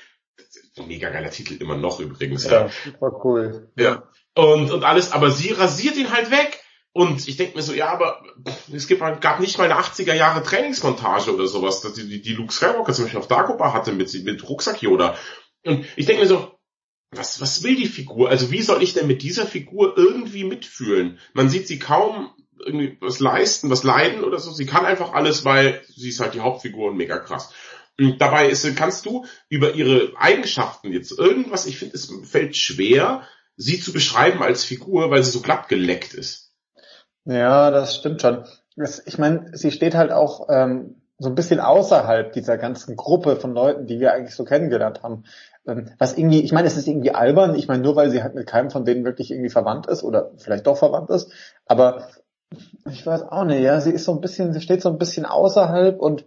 mega geiler Titel immer noch übrigens. Ja, ja. super cool. Ja. Und, und alles, aber sie rasiert ihn halt weg. Und ich denke mir so, ja, aber es gibt, gab nicht mal eine 80er Jahre Trainingsmontage oder sowas, dass die, die Luke Skywalker zum Beispiel auf Dagobah hatte mit, mit Rucksack Yoda. Und ich denke mir so, was, was will die Figur? Also wie soll ich denn mit dieser Figur irgendwie mitfühlen? Man sieht sie kaum irgendwie was leisten, was leiden oder so. Sie kann einfach alles, weil sie ist halt die Hauptfigur und mega krass. Und dabei ist, kannst du über ihre Eigenschaften jetzt irgendwas, ich finde, es fällt schwer, sie zu beschreiben als Figur, weil sie so glatt geleckt ist. Ja, das stimmt schon. ich meine, sie steht halt auch ähm, so ein bisschen außerhalb dieser ganzen Gruppe von Leuten, die wir eigentlich so kennengelernt haben. Ähm, was irgendwie, ich meine, es ist irgendwie albern. Ich meine, nur weil sie halt mit keinem von denen wirklich irgendwie verwandt ist oder vielleicht doch verwandt ist. Aber ich weiß auch nicht, ja, sie ist so ein bisschen, sie steht so ein bisschen außerhalb und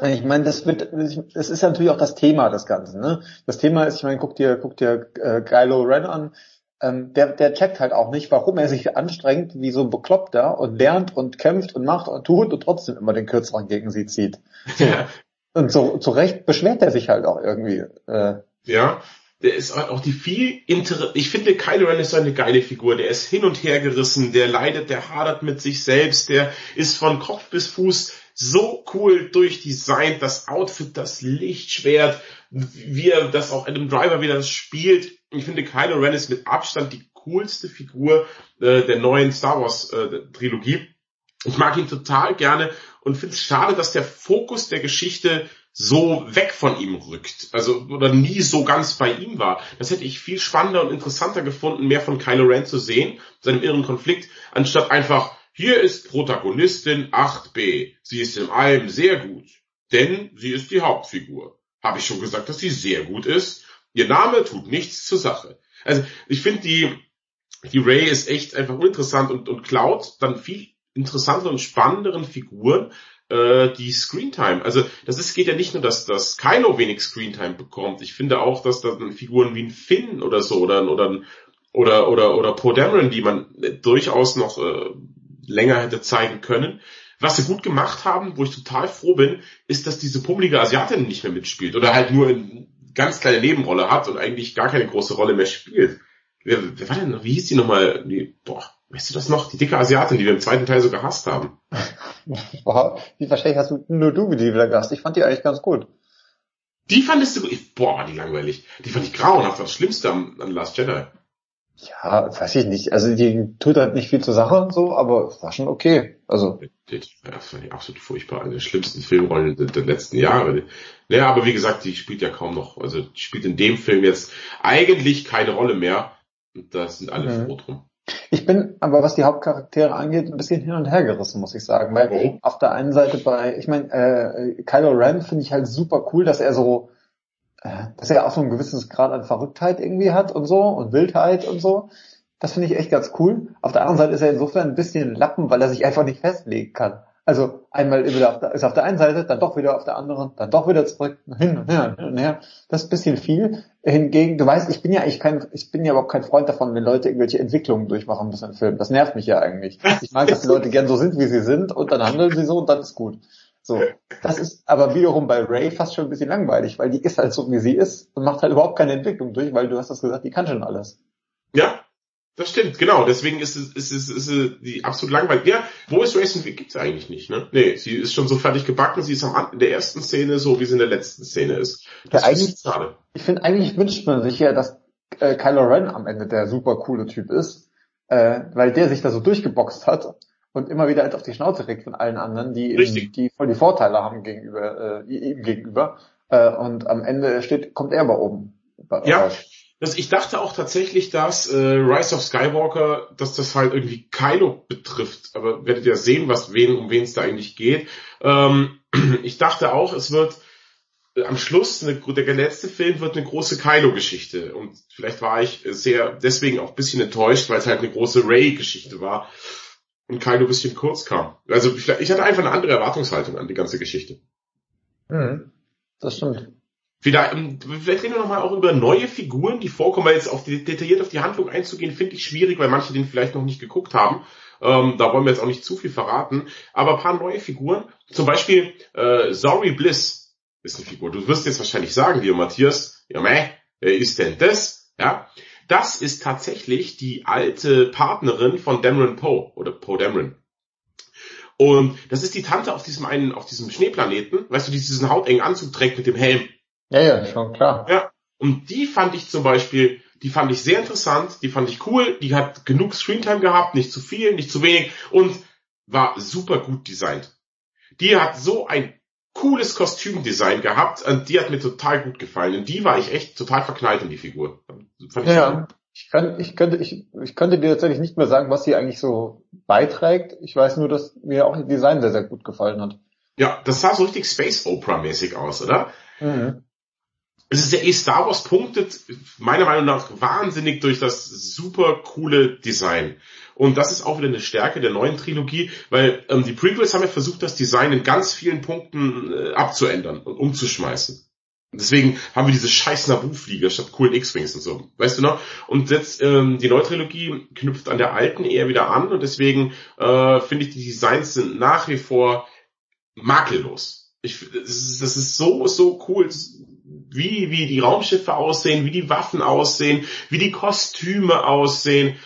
ich meine, das wird, das ist ja natürlich auch das Thema des Ganzen. Ne? Das Thema ist, ich meine, guck dir, guck dir äh, Kylo Ren an. Ähm, der, der checkt halt auch nicht, warum er sich anstrengt wie so ein Bekloppter und lernt und kämpft und macht und tut und trotzdem immer den Kürzeren gegen sie zieht. Ja. Und so, zu Recht beschwert er sich halt auch irgendwie. Äh. Ja, der ist auch die viel inter ich finde Kylo Ren ist eine geile Figur, der ist hin und her gerissen, der leidet, der hadert mit sich selbst, der ist von Kopf bis Fuß so cool durchdesignt, das Outfit, das Lichtschwert, wie er das auch Adam Driver wieder spielt. Ich finde Kylo Ren ist mit Abstand die coolste Figur äh, der neuen Star Wars äh, Trilogie. Ich mag ihn total gerne und finde es schade, dass der Fokus der Geschichte so weg von ihm rückt. Also, oder nie so ganz bei ihm war. Das hätte ich viel spannender und interessanter gefunden, mehr von Kylo Ren zu sehen, seinem irren Konflikt, anstatt einfach, hier ist Protagonistin 8b. Sie ist in allem sehr gut. Denn sie ist die Hauptfigur. Habe ich schon gesagt, dass sie sehr gut ist? Ihr Name tut nichts zur Sache. Also, ich finde die, die Ray ist echt einfach uninteressant und, und klaut dann viel interessanteren und spannenderen Figuren äh, die Screentime. Also das ist, geht ja nicht nur, dass, dass Kylo wenig Screentime bekommt. Ich finde auch, dass da Figuren wie ein Finn oder so oder oder oder oder oder Poe Dameron, die man durchaus noch äh, länger hätte zeigen können, Was sie gut gemacht haben, wo ich total froh bin, ist, dass diese pummelige Asiatin nicht mehr mitspielt oder halt nur eine ganz kleine Nebenrolle hat und eigentlich gar keine große Rolle mehr spielt. Wer, wer war denn, wie hieß die nochmal? Die, boah, weißt du das noch? Die dicke Asiatin, die wir im zweiten Teil so gehasst haben. Boah, wie wahrscheinlich hast du nur du die wieder gehasst. Ich fand die eigentlich ganz gut. Die fandest du, ich, boah, war die langweilig. Die fand ich grauenhaft, das Schlimmste an Last Jedi. Ja, weiß ich nicht. Also die tut halt nicht viel zur Sache und so, aber war schon okay. Also. Das war die absolut furchtbar. Eine der schlimmsten Filmrollen der, der letzten Jahre. Naja, aber wie gesagt, die spielt ja kaum noch. Also die spielt in dem Film jetzt eigentlich keine Rolle mehr. Und da sind alle mhm. froh drum. Ich bin aber, was die Hauptcharaktere angeht, ein bisschen hin und her gerissen, muss ich sagen. Weil oh. auf der einen Seite bei, ich meine, äh, Kylo Ren finde ich halt super cool, dass er so äh, dass er auch so ein gewisses Grad an Verrücktheit irgendwie hat und so und Wildheit und so. Das finde ich echt ganz cool. Auf der anderen Seite ist er insofern ein bisschen Lappen, weil er sich einfach nicht festlegen kann. Also einmal wieder auf der, ist auf der einen Seite, dann doch wieder auf der anderen, dann doch wieder zurück, hin und her, hin und her. Das ist ein bisschen viel. Hingegen, du weißt, ich bin ja eigentlich kein, ich bin ja überhaupt kein Freund davon, wenn Leute irgendwelche Entwicklungen durchmachen müssen im Film. Das nervt mich ja eigentlich. Ich mag, dass die Leute gern so sind, wie sie sind und dann handeln sie so und dann ist gut. So, das ist aber wiederum bei Ray fast schon ein bisschen langweilig, weil die ist halt so, wie sie ist und macht halt überhaupt keine Entwicklung durch, weil du hast das gesagt, die kann schon alles. Ja, das stimmt, genau. Deswegen ist es, ist es, ist es die absolut langweilig. Ja, wo ist Racing Week? Gibt's eigentlich nicht, ne? Nee, sie ist schon so fertig gebacken, sie ist am in der ersten Szene so, wie sie in der letzten Szene ist. Das ja, eigentlich, schade. Ich finde, eigentlich wünscht man sich ja, dass äh, Kylo Ren am Ende der super coole Typ ist, äh, weil der sich da so durchgeboxt hat und immer wieder halt auf die Schnauze kriegt von allen anderen, die, eben, die voll die Vorteile haben gegenüber, äh, ihm gegenüber. Äh, und am Ende steht, kommt er aber oben. Ja. Das, ich dachte auch tatsächlich, dass äh, Rise of Skywalker, dass das halt irgendwie Kylo betrifft. Aber werdet ihr sehen, was wen, um wen es da eigentlich geht. Ähm, ich dachte auch, es wird äh, am Schluss, eine, der letzte Film wird eine große Kylo-Geschichte. Und vielleicht war ich sehr deswegen auch ein bisschen enttäuscht, weil es halt eine große Ray-Geschichte war und Kylo ein bisschen kurz kam. Also ich hatte einfach eine andere Erwartungshaltung an die ganze Geschichte. Mhm, das stimmt. Wieder, ähm, vielleicht reden wir nochmal auch über neue Figuren, die vorkommen, weil jetzt auf die, detailliert auf die Handlung einzugehen, finde ich schwierig, weil manche den vielleicht noch nicht geguckt haben. Ähm, da wollen wir jetzt auch nicht zu viel verraten. Aber ein paar neue Figuren, zum Beispiel äh, Sorry Bliss ist eine Figur. Du wirst jetzt wahrscheinlich sagen, lieber Matthias, ja meh, wer ist denn das? Ja, das ist tatsächlich die alte Partnerin von Dameron Poe oder Poe Dameron. Und das ist die Tante auf diesem einen, auf diesem Schneeplaneten, weißt du, die diesen hautengen Anzug trägt mit dem Helm. Ja, ja, schon klar. Ja. Und die fand ich zum Beispiel, die fand ich sehr interessant, die fand ich cool, die hat genug Screentime gehabt, nicht zu viel, nicht zu wenig und war super gut designt. Die hat so ein cooles Kostümdesign gehabt und die hat mir total gut gefallen. Und die war ich echt total verknallt in die Figur. Ich ja, ich, kann, ich, könnte, ich, ich könnte dir tatsächlich nicht mehr sagen, was sie eigentlich so beiträgt. Ich weiß nur, dass mir auch ihr Design sehr, sehr gut gefallen hat. Ja, das sah so richtig Space Opera mäßig aus, oder? Mhm. Es ist ja eh Star Wars punktet meiner Meinung nach wahnsinnig durch das super coole Design. Und das ist auch wieder eine Stärke der neuen Trilogie, weil ähm, die Prequels haben ja versucht, das Design in ganz vielen Punkten äh, abzuändern und umzuschmeißen. Deswegen haben wir diese scheiß Naboo-Flieger statt coolen X-Wings und so. Weißt du noch? Und jetzt ähm, die neue Trilogie knüpft an der alten eher wieder an und deswegen äh, finde ich, die Designs sind nach wie vor makellos. Ich, das, ist, das ist so, so cool, wie, wie die Raumschiffe aussehen, wie die Waffen aussehen, wie die Kostüme aussehen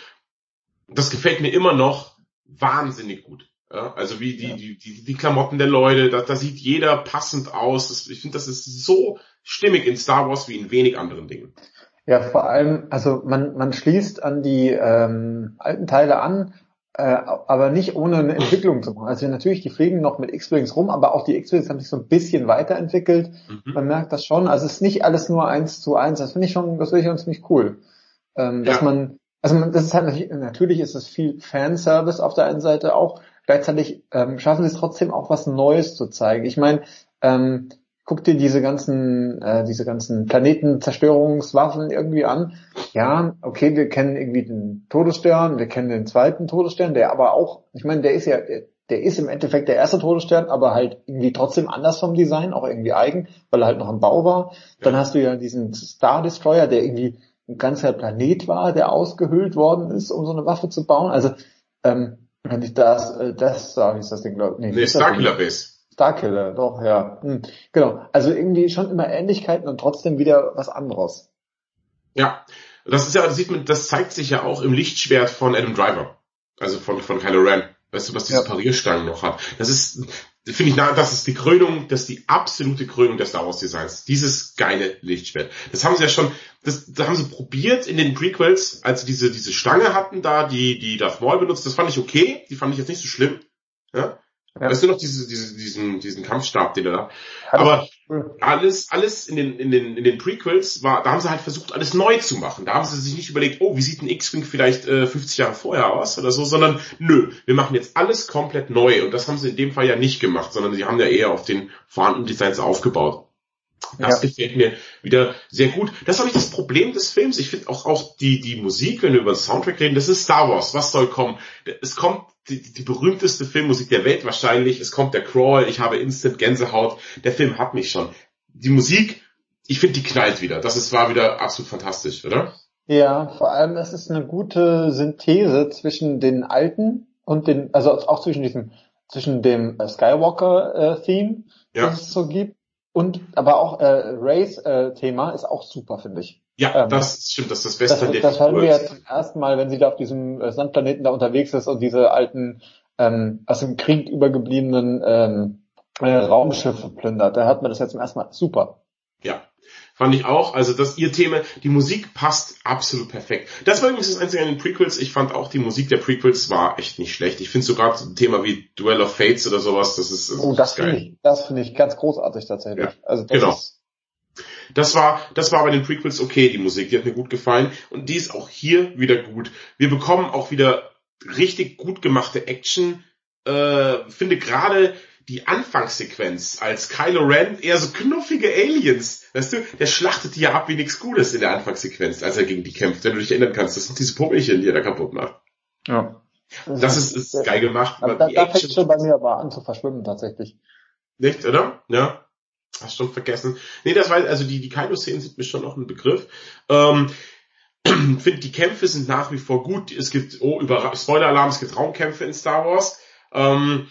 das gefällt mir immer noch wahnsinnig gut. Ja, also wie die, ja. die, die, die Klamotten der Leute, da, da sieht jeder passend aus. Das, ich finde, das ist so stimmig in Star Wars wie in wenig anderen Dingen. Ja, vor allem, also man, man schließt an die ähm, alten Teile an, äh, aber nicht ohne eine Entwicklung zu machen. Also natürlich, die fliegen noch mit X-Wings rum, aber auch die X-Wings haben sich so ein bisschen weiterentwickelt. Mhm. Man merkt das schon. Also es ist nicht alles nur eins zu eins. Das finde ich schon, das finde ich schon ziemlich cool. Ähm, dass ja. man also das ist halt natürlich, natürlich ist es viel Fanservice auf der einen Seite auch. Gleichzeitig ähm, schaffen sie es trotzdem auch was Neues zu zeigen. Ich meine, ähm, guck dir diese ganzen, äh, diese ganzen Planetenzerstörungswaffen irgendwie an. Ja, okay, wir kennen irgendwie den Todesstern, wir kennen den zweiten Todesstern, der aber auch, ich meine, der ist ja, der ist im Endeffekt der erste Todesstern, aber halt irgendwie trotzdem anders vom Design, auch irgendwie eigen, weil er halt noch im Bau war. Dann hast du ja diesen Star Destroyer, der irgendwie ein ganzer Planet war, der ausgehöhlt worden ist, um so eine Waffe zu bauen. Also ähm, Wenn ich das, äh, das sage ich das Ding, glaube ich. Nee, nee Starkiller Base. Starkiller, doch, ja. Hm. Genau. Also irgendwie schon immer Ähnlichkeiten und trotzdem wieder was anderes. Ja. Das ist ja, das sieht man, das zeigt sich ja auch im Lichtschwert von Adam Driver. Also von, von Kylo Ren. Weißt du, was diese ja. Parierstangen noch hat? Das ist, finde ich, das ist die Krönung, das ist die absolute Krönung des Star Wars Designs. Dieses geile Lichtschwert. Das haben sie ja schon, das, das haben sie probiert in den Prequels, als sie diese, diese Stange hatten da, die, die Darth Maul benutzt. Das fand ich okay. Die fand ich jetzt nicht so schlimm. Ja? Ja. Weißt du noch diese, diese, diesen, diesen Kampfstab, den er da. Aber alles, alles in den, in den, in den Prequels war, da haben sie halt versucht, alles neu zu machen. Da haben sie sich nicht überlegt, oh, wie sieht ein X-Wing vielleicht äh, 50 Jahre vorher aus oder so, sondern nö, wir machen jetzt alles komplett neu. Und das haben sie in dem Fall ja nicht gemacht, sondern sie haben ja eher auf den vorhandenen Designs aufgebaut. Das ja. gefällt mir wieder sehr gut. Das ist auch nicht das Problem des Films. Ich finde auch, auch die, die Musik, wenn wir über den Soundtrack reden, das ist Star Wars. Was soll kommen? Es kommt die, die berühmteste Filmmusik der Welt wahrscheinlich. Es kommt der Crawl. Ich habe Instant Gänsehaut. Der Film hat mich schon. Die Musik, ich finde, die knallt wieder. Das ist, war wieder absolut fantastisch, oder? Ja, vor allem, es ist eine gute Synthese zwischen den alten und den, also auch zwischen diesem, zwischen dem Skywalker-Theme, äh, ja. das es so gibt, und aber auch äh, Race-Thema äh, ist auch super, finde ich. Ja, ähm, das stimmt, das ist das Beste das, der Das hören wir ja zum ersten Mal, wenn sie da auf diesem äh, Sandplaneten da unterwegs ist und diese alten ähm, aus dem Krieg übergebliebenen ähm, äh, Raumschiffe plündert. Da hört man das jetzt zum ersten Mal. Super. Ja, Fand ich auch. Also das ihr Thema, die Musik passt absolut perfekt. Das war übrigens das Einzige an den Prequels. Ich fand auch die Musik der Prequels war echt nicht schlecht. Ich finde sogar ein Thema wie Duel of Fates oder sowas, das ist, das oh, das finde ich, das finde ich ganz großartig tatsächlich. Ja, also genau. Ist, das war, das war bei den Prequels okay, die Musik, die hat mir gut gefallen und die ist auch hier wieder gut. Wir bekommen auch wieder richtig gut gemachte Action. Äh, finde gerade die Anfangssequenz als Kylo Ren eher so knuffige Aliens. Weißt du, der schlachtet die ja ab wie nichts Gutes in der Anfangssequenz, als er gegen die kämpft, wenn du dich erinnern kannst. Das sind diese Pummelchen, die er da kaputt macht. Ja. Das, das ist, ist geil gemacht. Da, da, da fängt schon bei mir aber an zu verschwimmen tatsächlich. Nicht, oder? Ja. Hast schon vergessen. Nee, das war, also die, die Kylo-Szenen sind mir schon noch ein Begriff. Ähm, finde, die Kämpfe sind nach wie vor gut. Es gibt, oh, über Spoiler-Alarm, es gibt Raumkämpfe in Star Wars. Ähm,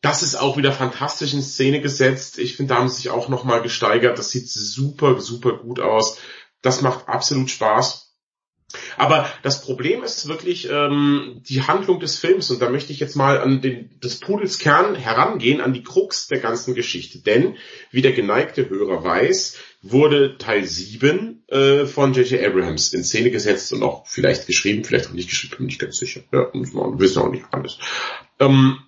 das ist auch wieder fantastisch in Szene gesetzt. Ich finde, da haben sie sich auch nochmal gesteigert. Das sieht super, super gut aus. Das macht absolut Spaß. Aber das Problem ist wirklich ähm, die Handlung des Films und da möchte ich jetzt mal an den, des Pudels Kern herangehen, an die Krux der ganzen Geschichte. Denn, wie der geneigte Hörer weiß, wurde Teil 7 äh, von J.J. Abrahams in Szene gesetzt und auch vielleicht geschrieben, vielleicht auch nicht geschrieben, bin nicht ganz sicher. Ja, man wissen auch nicht alles. Ähm,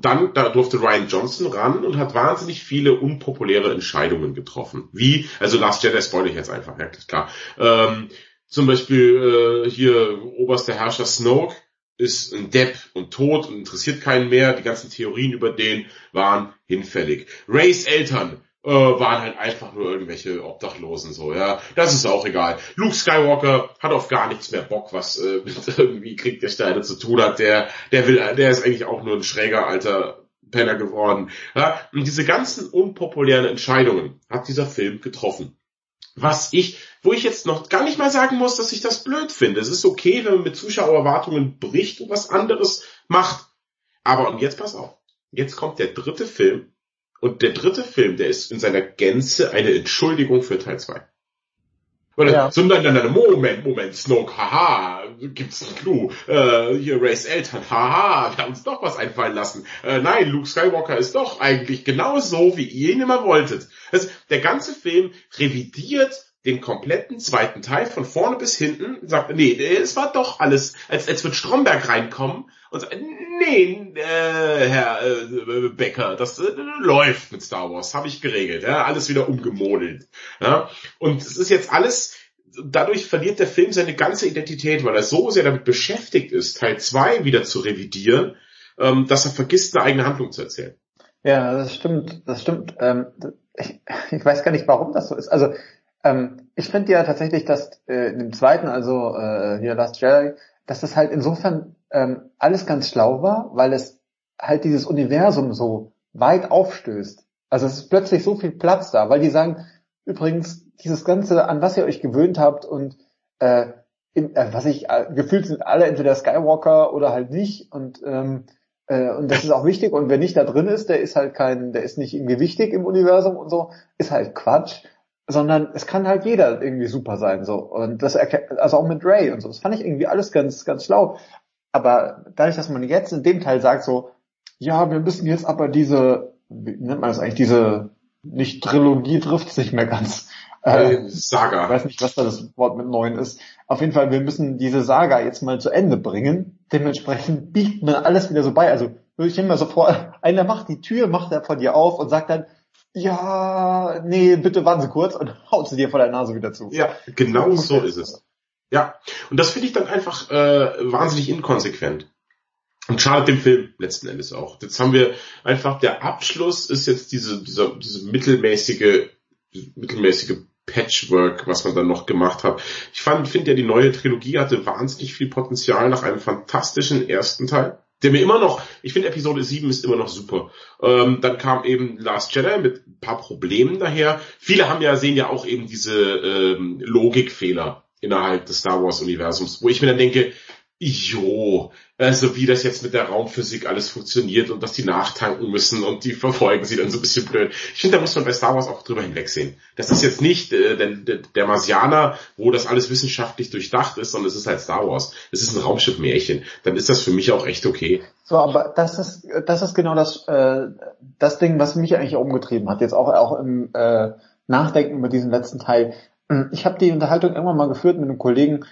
dann da durfte Ryan Johnson ran und hat wahnsinnig viele unpopuläre Entscheidungen getroffen. Wie, also Last Jedi spoilere ich jetzt einfach, ja klar. Ähm, zum Beispiel äh, hier oberster Herrscher Snoke ist ein Depp und tot und interessiert keinen mehr. Die ganzen Theorien über den waren hinfällig. Rays Eltern äh, waren halt einfach nur irgendwelche Obdachlosen so, ja. Das ist auch egal. Luke Skywalker hat auf gar nichts mehr Bock, was äh, mit irgendwie Krieg der Sterne zu tun hat. Der, der will, der ist eigentlich auch nur ein schräger alter Penner geworden. Ja? Und diese ganzen unpopulären Entscheidungen hat dieser Film getroffen. Was ich, wo ich jetzt noch gar nicht mal sagen muss, dass ich das blöd finde. Es ist okay, wenn man mit Zuschauererwartungen bricht und was anderes macht. Aber und jetzt pass auf. Jetzt kommt der dritte Film und der dritte Film, der ist in seiner Gänze eine Entschuldigung für Teil 2. Ja. sondern dann, Moment, Moment, Snoke, haha, gibt's einen Clou, äh, hier Rays Eltern, haha, wir haben uns doch was einfallen lassen. Äh, nein, Luke Skywalker ist doch eigentlich genau so, wie ihr ihn immer wolltet. Also, der ganze Film revidiert den kompletten zweiten Teil von vorne bis hinten, sagt, nee, es war doch alles, als, als wird Stromberg reinkommen und sagt, nee, äh, Herr äh, Becker, das äh, läuft mit Star Wars, habe ich geregelt, ja, alles wieder umgemodelt. Ja, und es ist jetzt alles, dadurch verliert der Film seine ganze Identität, weil er so sehr damit beschäftigt ist, Teil 2 wieder zu revidieren, ähm, dass er vergisst, eine eigene Handlung zu erzählen. Ja, das stimmt, das stimmt. Ähm, ich, ich weiß gar nicht, warum das so ist. Also ähm, ich finde ja tatsächlich, dass äh, in dem zweiten, also äh, hier Last Jedi, dass das halt insofern ähm, alles ganz schlau war, weil es halt dieses Universum so weit aufstößt. Also es ist plötzlich so viel Platz da, weil die sagen, übrigens, dieses Ganze, an was ihr euch gewöhnt habt und äh, in, äh, was ich, äh, gefühlt sind alle entweder Skywalker oder halt nicht und ähm, äh, und das ist auch wichtig und wer nicht da drin ist, der ist halt kein, der ist nicht irgendwie wichtig im Universum und so, ist halt Quatsch, sondern es kann halt jeder irgendwie super sein so und das also auch mit Ray und so, das fand ich irgendwie alles ganz ganz schlau, aber dadurch, dass man jetzt in dem Teil sagt so, ja, wir müssen jetzt aber diese, wie nennt man das eigentlich, diese nicht Trilogie trifft es nicht mehr ganz. Äh, äh, Saga. Ich weiß nicht, was da das Wort mit neun ist. Auf jeden Fall, wir müssen diese Saga jetzt mal zu Ende bringen. Dementsprechend biegt man alles wieder so bei. Also ich stelle mir so vor, einer macht die Tür, macht er von dir auf und sagt dann, ja, nee, bitte warten Sie kurz und haut sie dir vor der Nase wieder zu. Ja, genau so ist es. Ja, und das finde ich dann einfach äh, wahnsinnig inkonsequent. Und schadet dem Film letzten Endes auch. Jetzt haben wir einfach, der Abschluss ist jetzt diese, dieser, diese mittelmäßige, mittelmäßige Patchwork, was man dann noch gemacht hat. Ich fand, finde ja, die neue Trilogie hatte wahnsinnig viel Potenzial nach einem fantastischen ersten Teil. Der mir immer noch, ich finde Episode 7 ist immer noch super. Ähm, dann kam eben Last Jedi mit ein paar Problemen daher. Viele haben ja, sehen ja auch eben diese ähm, Logikfehler innerhalb des Star Wars Universums, wo ich mir dann denke, jo, also wie das jetzt mit der Raumphysik alles funktioniert und dass die nachtanken müssen und die verfolgen sie dann so ein bisschen blöd. Ich finde, da muss man bei Star Wars auch drüber hinwegsehen. Das ist jetzt nicht äh, der, der Marsianer, wo das alles wissenschaftlich durchdacht ist, sondern es ist halt Star Wars. Es ist ein Raumschiff-Märchen. Dann ist das für mich auch echt okay. So, aber das ist das ist genau das äh, das Ding, was mich eigentlich umgetrieben hat. Jetzt auch auch im äh, Nachdenken über diesen letzten Teil. Ich habe die Unterhaltung irgendwann mal geführt mit einem Kollegen,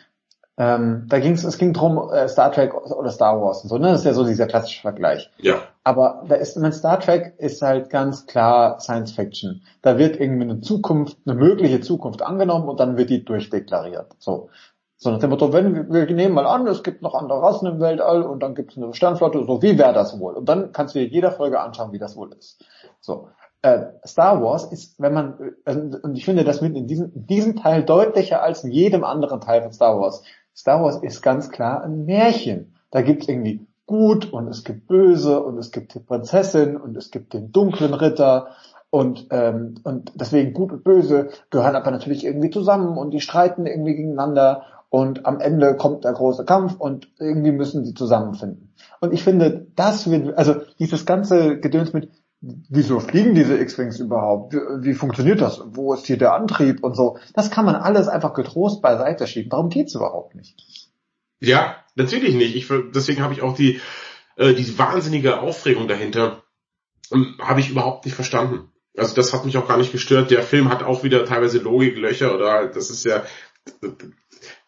ähm, da ging's, es ging drum äh, Star Trek oder Star Wars und so, ne? Das ist ja so dieser klassische Vergleich. Ja. Aber da ist, mein Star Trek ist halt ganz klar Science Fiction. Da wird irgendwie eine Zukunft, eine mögliche Zukunft angenommen und dann wird die durchdeklariert. So. So nach dem Motto, wenn wir, wir nehmen mal an, es gibt noch andere Rassen im Weltall und dann gibt es eine Sternflotte, so wie wäre das wohl? Und dann kannst du dir jeder Folge anschauen, wie das wohl ist. So. Äh, Star Wars ist, wenn man, äh, und ich finde das mit in diesem, in diesem Teil deutlicher als in jedem anderen Teil von Star Wars. Star Wars ist ganz klar ein Märchen. Da gibt's irgendwie gut und es gibt böse und es gibt die Prinzessin und es gibt den dunklen Ritter und ähm, und deswegen gut und böse gehören aber natürlich irgendwie zusammen und die streiten irgendwie gegeneinander und am Ende kommt der große Kampf und irgendwie müssen sie zusammenfinden. Und ich finde, das wird, also dieses ganze Gedöns mit wieso fliegen diese X-Wings überhaupt? Wie, funktioniert das? Wo ist hier der Antrieb und so? Das kann man alles einfach getrost beiseite schieben. Darum geht's überhaupt nicht. Ja, natürlich nicht. Ich, deswegen habe ich auch die, äh, die wahnsinnige Aufregung dahinter, ähm, habe ich überhaupt nicht verstanden. Also das hat mich auch gar nicht gestört. Der Film hat auch wieder teilweise Logiklöcher oder das ist ja,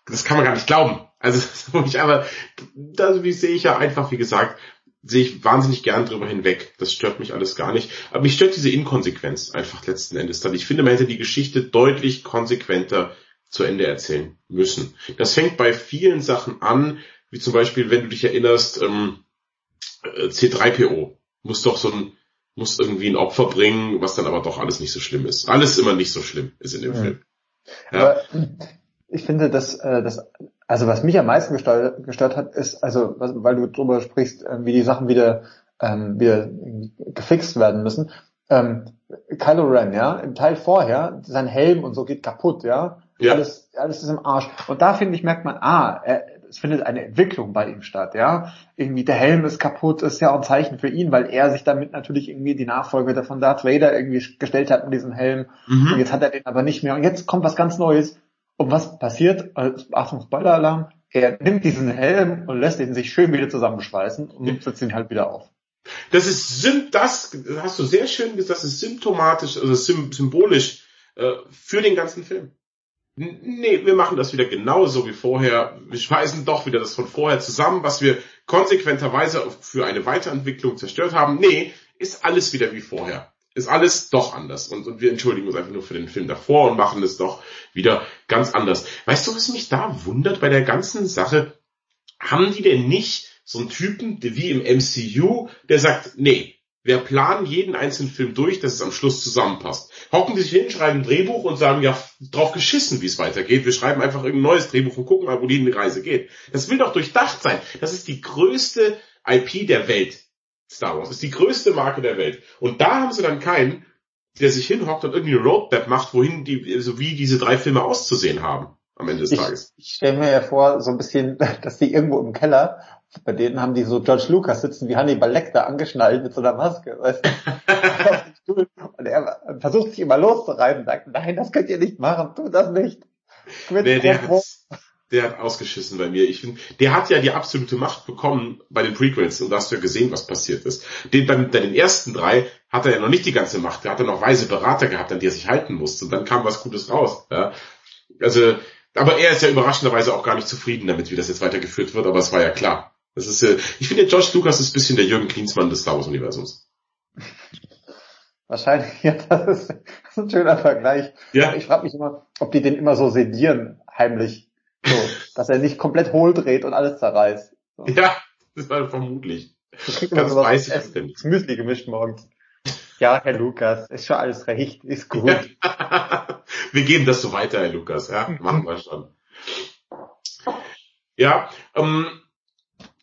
das kann man gar nicht glauben. Also das ich aber, das sehe ich ja einfach, wie gesagt, sehe ich wahnsinnig gern drüber hinweg. Das stört mich alles gar nicht. Aber mich stört diese Inkonsequenz einfach letzten Endes dann. Ich finde, man hätte die Geschichte deutlich konsequenter zu Ende erzählen müssen. Das fängt bei vielen Sachen an, wie zum Beispiel, wenn du dich erinnerst, ähm, äh, C3PO muss doch so ein, muss irgendwie ein Opfer bringen, was dann aber doch alles nicht so schlimm ist. Alles immer nicht so schlimm ist in dem mhm. Film. Ja. Aber ich finde, dass, äh, das also was mich am meisten gestört, gestört hat, ist, also was, weil du darüber sprichst, äh, wie die Sachen wieder, ähm, wieder gefixt werden müssen. Ähm, Kylo Ren, ja, im Teil vorher, sein Helm und so geht kaputt, ja. ja. Alles, alles ist im Arsch. Und da finde ich, merkt man, ah, er, es findet eine Entwicklung bei ihm statt, ja. Irgendwie der Helm ist kaputt, ist ja auch ein Zeichen für ihn, weil er sich damit natürlich irgendwie die Nachfolge von Darth Vader irgendwie gestellt hat mit diesem Helm. Mhm. Und jetzt hat er den aber nicht mehr. Und jetzt kommt was ganz Neues. Und was passiert? Achtung, Spoiler-Alarm. Er nimmt diesen Helm und lässt ihn sich schön wieder zusammenschweißen und setzt ihn halt wieder auf. Das ist das hast du sehr schön gesagt, das ist symptomatisch, also symbolisch äh, für den ganzen Film. Nee, wir machen das wieder genauso wie vorher. Wir schmeißen doch wieder das von vorher zusammen, was wir konsequenterweise für eine Weiterentwicklung zerstört haben. Nee, ist alles wieder wie vorher ist alles doch anders. Und, und wir entschuldigen uns einfach nur für den Film davor und machen es doch wieder ganz anders. Weißt du, was mich da wundert bei der ganzen Sache? Haben die denn nicht so einen Typen wie im MCU, der sagt, nee, wir planen jeden einzelnen Film durch, dass es am Schluss zusammenpasst. Hocken die sich hin, schreiben ein Drehbuch und sagen, ja, drauf geschissen, wie es weitergeht. Wir schreiben einfach irgendein neues Drehbuch und gucken mal, wo die Reise geht. Das will doch durchdacht sein. Das ist die größte IP der Welt. Star Wars ist die größte Marke der Welt. Und da haben sie dann keinen, der sich hinhockt und irgendwie eine Roadmap macht, wohin die, so wie diese drei Filme auszusehen haben. am Ende des ich, Tages. Ich stelle mir ja vor, so ein bisschen, dass die irgendwo im Keller, bei denen haben die so George Lucas sitzen wie Hannibal Lecter angeschnallt mit so einer Maske, weißt du? und er versucht sich immer loszureiben und sagt, nein, das könnt ihr nicht machen, tu das nicht. Nee, der, hat, der hat ausgeschissen bei mir. Ich finde, der hat ja die absolute Macht bekommen bei den Prequels und da hast du ja gesehen, was passiert ist. Den, bei, bei den ersten drei hat er ja noch nicht die ganze Macht. Er hatte noch weise Berater gehabt, an die er sich halten musste und dann kam was Gutes raus. Ja? Also, aber er ist ja überraschenderweise auch gar nicht zufrieden damit, wie das jetzt weitergeführt wird, aber es war ja klar. Das ist, äh, ich finde, George Lucas ist ein bisschen der Jürgen Klinsmann des Star Wars Universums. Wahrscheinlich, ja, das ist, das ist ein schöner Vergleich. Ja. Ich frage mich immer, ob die den immer so sedieren, heimlich. Dass er nicht komplett hohl dreht und alles zerreißt. So. Ja, das war vermutlich. Du kriegst immer sowas weiß ich denn. Müsli gemischt morgens. Ja, Herr Lukas, ist schon alles recht, ist gut. wir geben das so weiter, Herr Lukas, ja, machen wir schon. Ja, ähm,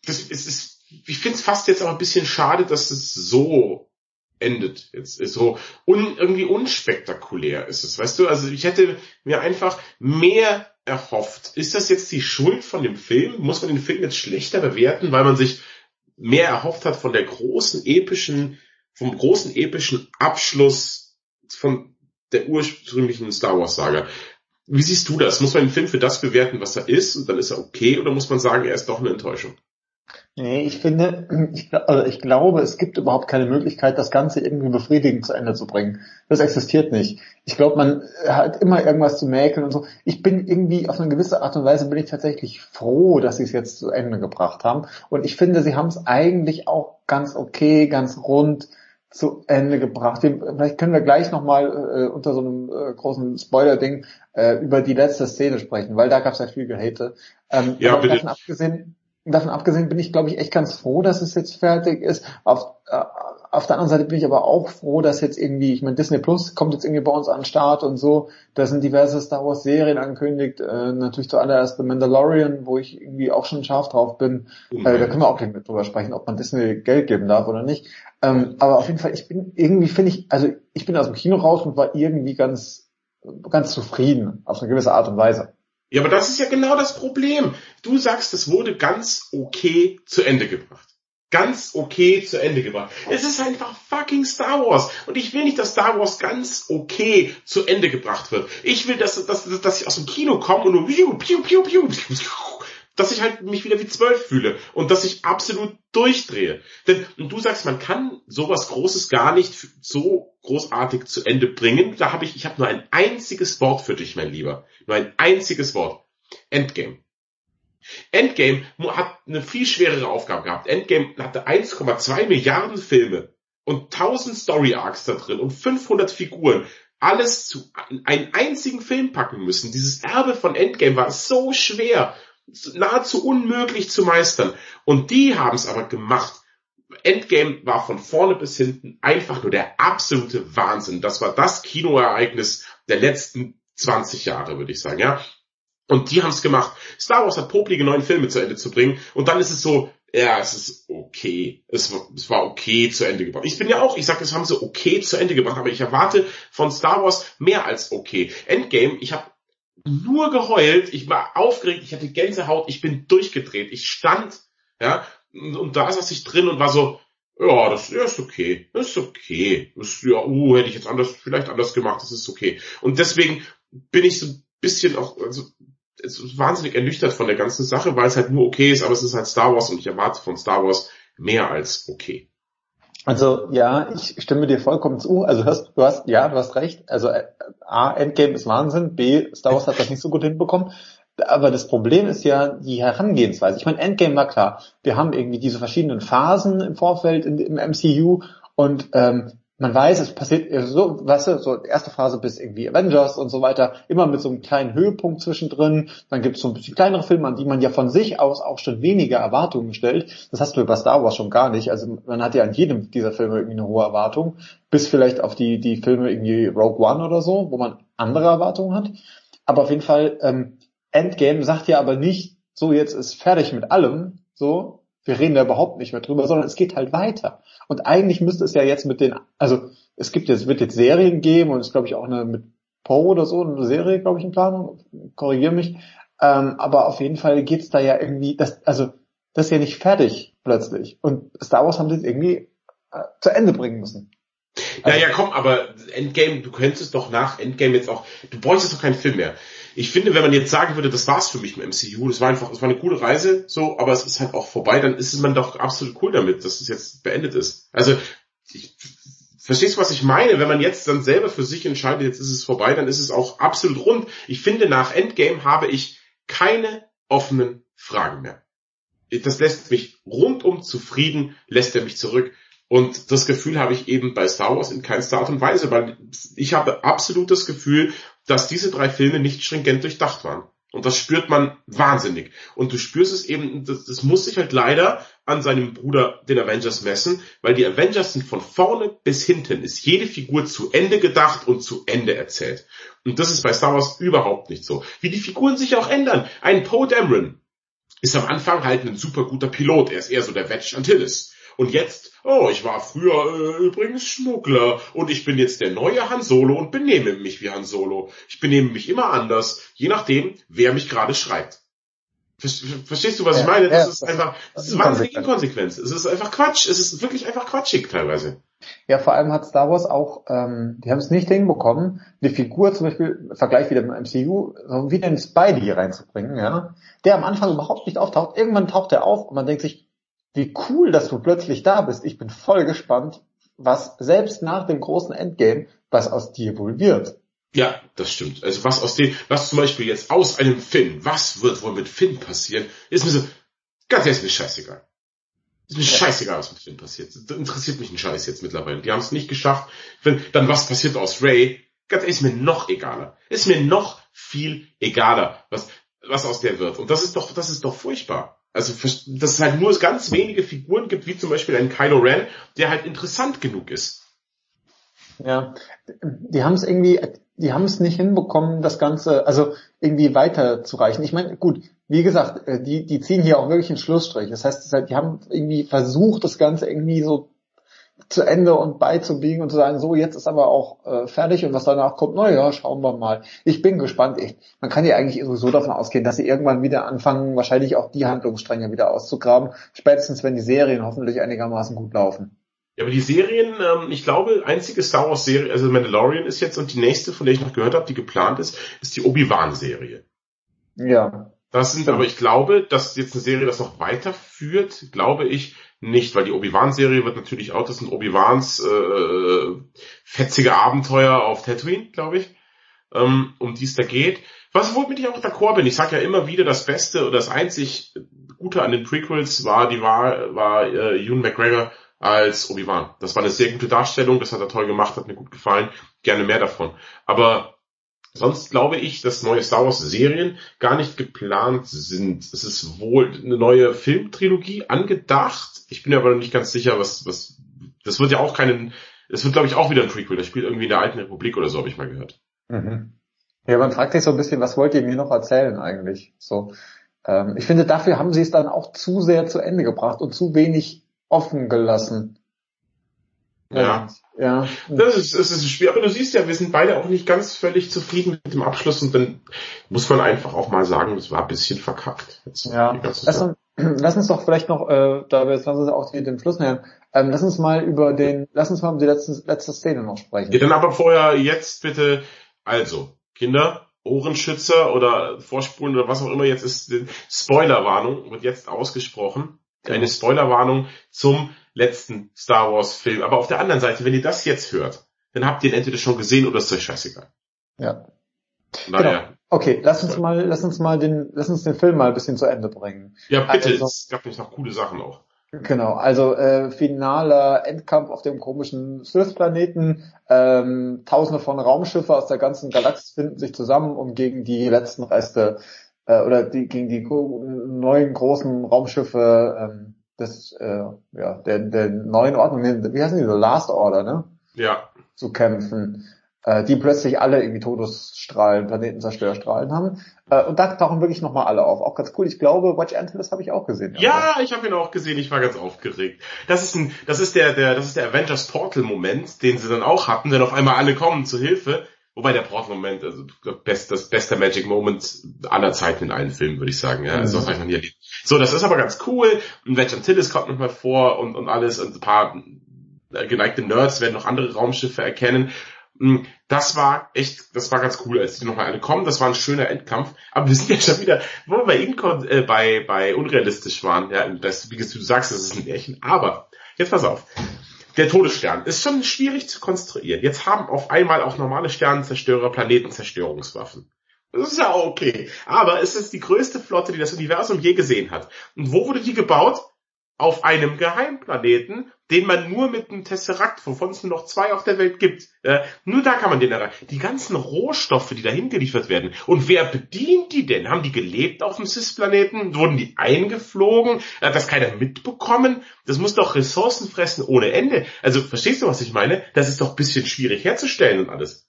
das ist, ist ich finde es fast jetzt auch ein bisschen schade, dass es so endet. Jetzt ist so un, irgendwie unspektakulär ist es, weißt du? Also ich hätte mir einfach mehr erhofft. Ist das jetzt die Schuld von dem Film? Muss man den Film jetzt schlechter bewerten, weil man sich mehr erhofft hat von der großen epischen, vom großen epischen Abschluss von der ursprünglichen Star Wars Saga? Wie siehst du das? Muss man den Film für das bewerten, was er ist, und dann ist er okay, oder muss man sagen, er ist doch eine Enttäuschung? Nee, ich finde, ich, also ich glaube, es gibt überhaupt keine Möglichkeit, das Ganze irgendwie befriedigend zu Ende zu bringen. Das existiert nicht. Ich glaube, man hat immer irgendwas zu mäkeln und so. Ich bin irgendwie auf eine gewisse Art und Weise bin ich tatsächlich froh, dass sie es jetzt zu Ende gebracht haben. Und ich finde, sie haben es eigentlich auch ganz okay, ganz rund zu Ende gebracht. Vielleicht können wir gleich nochmal äh, unter so einem äh, großen Spoiler-Ding äh, über die letzte Szene sprechen, weil da gab es ja viel Gehate. Ähm, ja, bitte. Davon abgesehen, davon abgesehen bin ich, glaube ich, echt ganz froh, dass es jetzt fertig ist. Auf, äh, auf der anderen Seite bin ich aber auch froh, dass jetzt irgendwie, ich meine, Disney Plus kommt jetzt irgendwie bei uns an den Start und so. Da sind diverse Star Wars Serien angekündigt. Äh, natürlich zuallererst The Mandalorian, wo ich irgendwie auch schon scharf drauf bin. Mhm. Äh, da können wir auch gleich mit drüber sprechen, ob man Disney Geld geben darf oder nicht. Ähm, aber auf jeden Fall, ich bin irgendwie, finde ich, also ich bin aus dem Kino raus und war irgendwie ganz, ganz zufrieden, auf eine gewisse Art und Weise. Ja, aber das ist ja genau das Problem. Du sagst, es wurde ganz okay zu Ende gebracht. Ganz okay zu Ende gebracht. Es ist einfach fucking Star Wars. Und ich will nicht, dass Star Wars ganz okay zu Ende gebracht wird. Ich will, dass, dass, dass ich aus dem Kino komme und nur piu, piu, piu, piu, dass ich halt mich wieder wie zwölf fühle und dass ich absolut durchdrehe. Denn und du sagst, man kann sowas Großes gar nicht so großartig zu Ende bringen. Da habe ich, ich habe nur ein einziges Wort für dich, mein Lieber. Nur ein einziges Wort. Endgame. Endgame hat eine viel schwerere Aufgabe gehabt. Endgame hatte 1,2 Milliarden Filme und 1000 Story Arcs da drin und 500 Figuren. Alles zu einen einzigen Film packen müssen. Dieses Erbe von Endgame war so schwer nahezu unmöglich zu meistern. Und die haben es aber gemacht. Endgame war von vorne bis hinten einfach nur der absolute Wahnsinn. Das war das Kinoereignis der letzten 20 Jahre, würde ich sagen, ja. Und die haben es gemacht. Star Wars hat poplige neuen Filme zu Ende zu bringen. Und dann ist es so, ja, es ist okay. Es war, es war okay zu Ende gebracht. Ich bin ja auch, ich sage, das haben sie okay zu Ende gebracht, aber ich erwarte von Star Wars mehr als okay. Endgame, ich habe nur geheult, ich war aufgeregt, ich hatte Gänsehaut, ich bin durchgedreht, ich stand, ja, und da saß ich drin und war so, ja, das ist okay, das ist okay, ist, ja, uh, hätte ich jetzt anders, vielleicht anders gemacht, das ist okay. Und deswegen bin ich so ein bisschen auch, also, wahnsinnig ernüchtert von der ganzen Sache, weil es halt nur okay ist, aber es ist halt Star Wars und ich erwarte von Star Wars mehr als okay. Also ja, ich stimme dir vollkommen zu. Also hast, du hast, ja, du hast recht. Also äh, A, Endgame ist Wahnsinn, B, Star Wars hat das nicht so gut hinbekommen. Aber das Problem ist ja die Herangehensweise. Ich meine, Endgame war klar. Wir haben irgendwie diese verschiedenen Phasen im Vorfeld im MCU und ähm, man weiß, es passiert so, weißt du, so erste Phase bis irgendwie Avengers und so weiter, immer mit so einem kleinen Höhepunkt zwischendrin. Dann gibt es so ein bisschen kleinere Filme, an die man ja von sich aus auch schon weniger Erwartungen stellt. Das hast du bei Star Wars schon gar nicht. Also man hat ja an jedem dieser Filme irgendwie eine hohe Erwartung, bis vielleicht auf die, die Filme irgendwie Rogue One oder so, wo man andere Erwartungen hat. Aber auf jeden Fall, ähm, Endgame sagt ja aber nicht, so jetzt ist fertig mit allem, so, wir reden da überhaupt nicht mehr drüber, sondern es geht halt weiter. Und eigentlich müsste es ja jetzt mit den, also es gibt jetzt, wird jetzt Serien geben und es glaube ich auch eine mit Poe oder so, eine Serie, glaube ich, in Planung. Korrigiere mich. Ähm, aber auf jeden Fall geht's da ja irgendwie, das, also das ist ja nicht fertig plötzlich. Und Star Wars haben sie jetzt irgendwie äh, zu Ende bringen müssen. Also, ja, komm, aber Endgame, du könntest doch nach Endgame jetzt auch, du bräuchtest doch keinen Film mehr. Ich finde, wenn man jetzt sagen würde, das war's für mich mit MCU, das war einfach, es war eine coole Reise, so, aber es ist halt auch vorbei, dann ist man doch absolut cool damit, dass es jetzt beendet ist. Also, ich, verstehst du, was ich meine? Wenn man jetzt dann selber für sich entscheidet, jetzt ist es vorbei, dann ist es auch absolut rund. Ich finde, nach Endgame habe ich keine offenen Fragen mehr. Das lässt mich rundum zufrieden, lässt er mich zurück. Und das Gefühl habe ich eben bei Star Wars in keinster Art und Weise, weil ich habe absolut das Gefühl, dass diese drei Filme nicht stringent durchdacht waren. Und das spürt man wahnsinnig. Und du spürst es eben, das, das muss sich halt leider an seinem Bruder, den Avengers, messen, weil die Avengers sind von vorne bis hinten, ist jede Figur zu Ende gedacht und zu Ende erzählt. Und das ist bei Star Wars überhaupt nicht so. Wie die Figuren sich auch ändern. Ein Poe Dameron ist am Anfang halt ein super guter Pilot. Er ist eher so der Wedge Antilles. Und jetzt, oh, ich war früher äh, übrigens Schmuggler und ich bin jetzt der neue Han Solo und benehme mich wie Han Solo. Ich benehme mich immer anders, je nachdem, wer mich gerade schreibt. Verstehst du, was ja, ich meine? Das ja, ist einfach, das ist wahnsinnig Inkonsequenz. Es ist einfach Quatsch. Es ist wirklich einfach quatschig teilweise. Ja, vor allem hat Star Wars auch, ähm, die haben es nicht hinbekommen, die Figur zum Beispiel, Vergleich wieder mit MCU, so wie den Spidey hier reinzubringen, ja, der am Anfang überhaupt nicht auftaucht. Irgendwann taucht er auf und man denkt sich, wie cool, dass du plötzlich da bist. Ich bin voll gespannt, was selbst nach dem großen Endgame, was aus dir wohl wird. Ja, das stimmt. Also was aus dem, was zum Beispiel jetzt aus einem Finn, was wird wohl mit Finn passieren, ist mir so, ganz ehrlich, ist mir scheißegal. Ist mir ja. scheißegal, was mit Finn passiert. Das interessiert mich ein Scheiß jetzt mittlerweile. Die haben es nicht geschafft. Wenn, dann was passiert aus Ray, ganz ehrlich, ist mir noch egaler. Ist mir noch viel egaler, was, was aus der wird. Und das ist doch, das ist doch furchtbar. Also, dass es halt nur ganz wenige Figuren gibt, wie zum Beispiel ein Kylo Ren, der halt interessant genug ist. Ja, die haben es irgendwie, die haben es nicht hinbekommen, das Ganze, also irgendwie weiterzureichen. Ich meine, gut, wie gesagt, äh, die, die ziehen hier auch wirklich einen Schlussstrich. Das heißt, die haben irgendwie versucht, das Ganze irgendwie so zu Ende und beizubiegen und zu sagen, so jetzt ist aber auch äh, fertig und was danach kommt, naja, schauen wir mal. Ich bin gespannt. Ich, man kann ja eigentlich sowieso davon ausgehen, dass sie irgendwann wieder anfangen, wahrscheinlich auch die Handlungsstränge wieder auszugraben, spätestens wenn die Serien hoffentlich einigermaßen gut laufen. Ja, aber die Serien, ähm, ich glaube, einzige Star Wars Serie, also Mandalorian ist jetzt und die nächste, von der ich noch gehört habe, die geplant ist, ist die Obi-Wan Serie. Ja. Das sind, aber ich glaube, dass jetzt eine Serie das noch weiterführt, glaube ich, nicht, weil die Obi-Wan-Serie wird natürlich auch, das sind Obi-Wans äh, fetzige Abenteuer auf Tatooine, glaube ich, ähm, um die es da geht. Was womit ich auch d'accord bin. Ich sage ja immer wieder, das Beste oder das einzig Gute an den Prequels war, die war, war äh, Ewan McGregor als Obi-Wan. Das war eine sehr gute Darstellung, das hat er toll gemacht, hat mir gut gefallen. Gerne mehr davon. Aber Sonst glaube ich, dass neue Star Wars Serien gar nicht geplant sind. Es ist wohl eine neue Filmtrilogie angedacht. Ich bin aber noch nicht ganz sicher, was, was, das wird ja auch keinen, es wird glaube ich auch wieder ein Prequel. Das spielt irgendwie in der alten Republik oder so, habe ich mal gehört. Mhm. Ja, man fragt sich so ein bisschen, was wollt ihr mir noch erzählen eigentlich? So, ähm, ich finde, dafür haben sie es dann auch zu sehr zu Ende gebracht und zu wenig offen gelassen. Ja. ja. Das ist, das ist schwer, aber du siehst ja, wir sind beide auch nicht ganz völlig zufrieden mit dem Abschluss und dann muss man einfach auch mal sagen, es war ein bisschen verkackt. Jetzt ja. Lass uns, lass uns doch vielleicht noch, äh, da wir jetzt lass uns auch den Fluss nähern, ähm, lass uns mal über den, lass uns mal um die letzte, letzte Szene noch sprechen. Ja, dann aber vorher jetzt bitte, also, Kinder, Ohrenschützer oder Vorspulen oder was auch immer jetzt ist, Spoilerwarnung wird jetzt ausgesprochen. Eine Spoilerwarnung zum letzten Star Wars Film. Aber auf der anderen Seite, wenn ihr das jetzt hört, dann habt ihr ihn entweder schon gesehen oder ist euch scheißegal. Ja. Naja. Genau. Okay, lass uns mal, lass uns mal den, lass uns den Film mal ein bisschen zu Ende bringen. Ja, bitte, also, es gab nämlich noch coole Sachen auch. Genau, also äh, finaler Endkampf auf dem komischen Sith-Planeten. Ähm, Tausende von Raumschiffe aus der ganzen Galaxis finden sich zusammen, um gegen die letzten Reste äh, oder die, gegen die neuen großen Raumschiffe ähm, des, äh, ja, der, der neuen Ordnung, wie heißen die so, Last Order, ne? Ja. Zu kämpfen, äh, die plötzlich alle irgendwie Todesstrahlen, Planetenzerstörstrahlen haben. Äh, und da tauchen wirklich nochmal alle auf. Auch ganz cool. Ich glaube, Watch Antilles habe ich auch gesehen. Ja, also. ich habe ihn auch gesehen. Ich war ganz aufgeregt. Das ist ein, das ist der, der, das ist der Avengers Portal Moment, den sie dann auch hatten, denn auf einmal alle kommen zur Hilfe. Wobei der Portal-Moment, also das, das beste Magic Moment aller Zeiten in allen Filmen, würde ich sagen. Ja, also, das habe ich noch nie erlebt. So, das ist aber ganz cool. Und Wedge Antilles kommt nochmal vor und, und alles. Und ein paar geneigte Nerds werden noch andere Raumschiffe erkennen. Hm, das war echt, das war ganz cool, als die nochmal alle kommen. Das war ein schöner Endkampf. Aber wir sind ja schon wieder, wo wir bei, Incon, äh, bei, bei unrealistisch waren. Ja, das, wie du sagst, das ist ein Märchen. Aber, jetzt pass auf. Der Todesstern ist schon schwierig zu konstruieren. Jetzt haben auf einmal auch normale Sternenzerstörer Planetenzerstörungswaffen. Das ist ja okay. Aber es ist die größte Flotte, die das Universum je gesehen hat. Und wo wurde die gebaut? auf einem Geheimplaneten, den man nur mit einem Tesseract, wovon es nur noch zwei auf der Welt gibt, äh, nur da kann man den erreichen. Die ganzen Rohstoffe, die dahin geliefert werden. Und wer bedient die denn? Haben die gelebt auf dem Cis-Planeten? Wurden die eingeflogen? Hat das keiner mitbekommen? Das muss doch Ressourcen fressen ohne Ende. Also verstehst du, was ich meine? Das ist doch ein bisschen schwierig herzustellen und alles.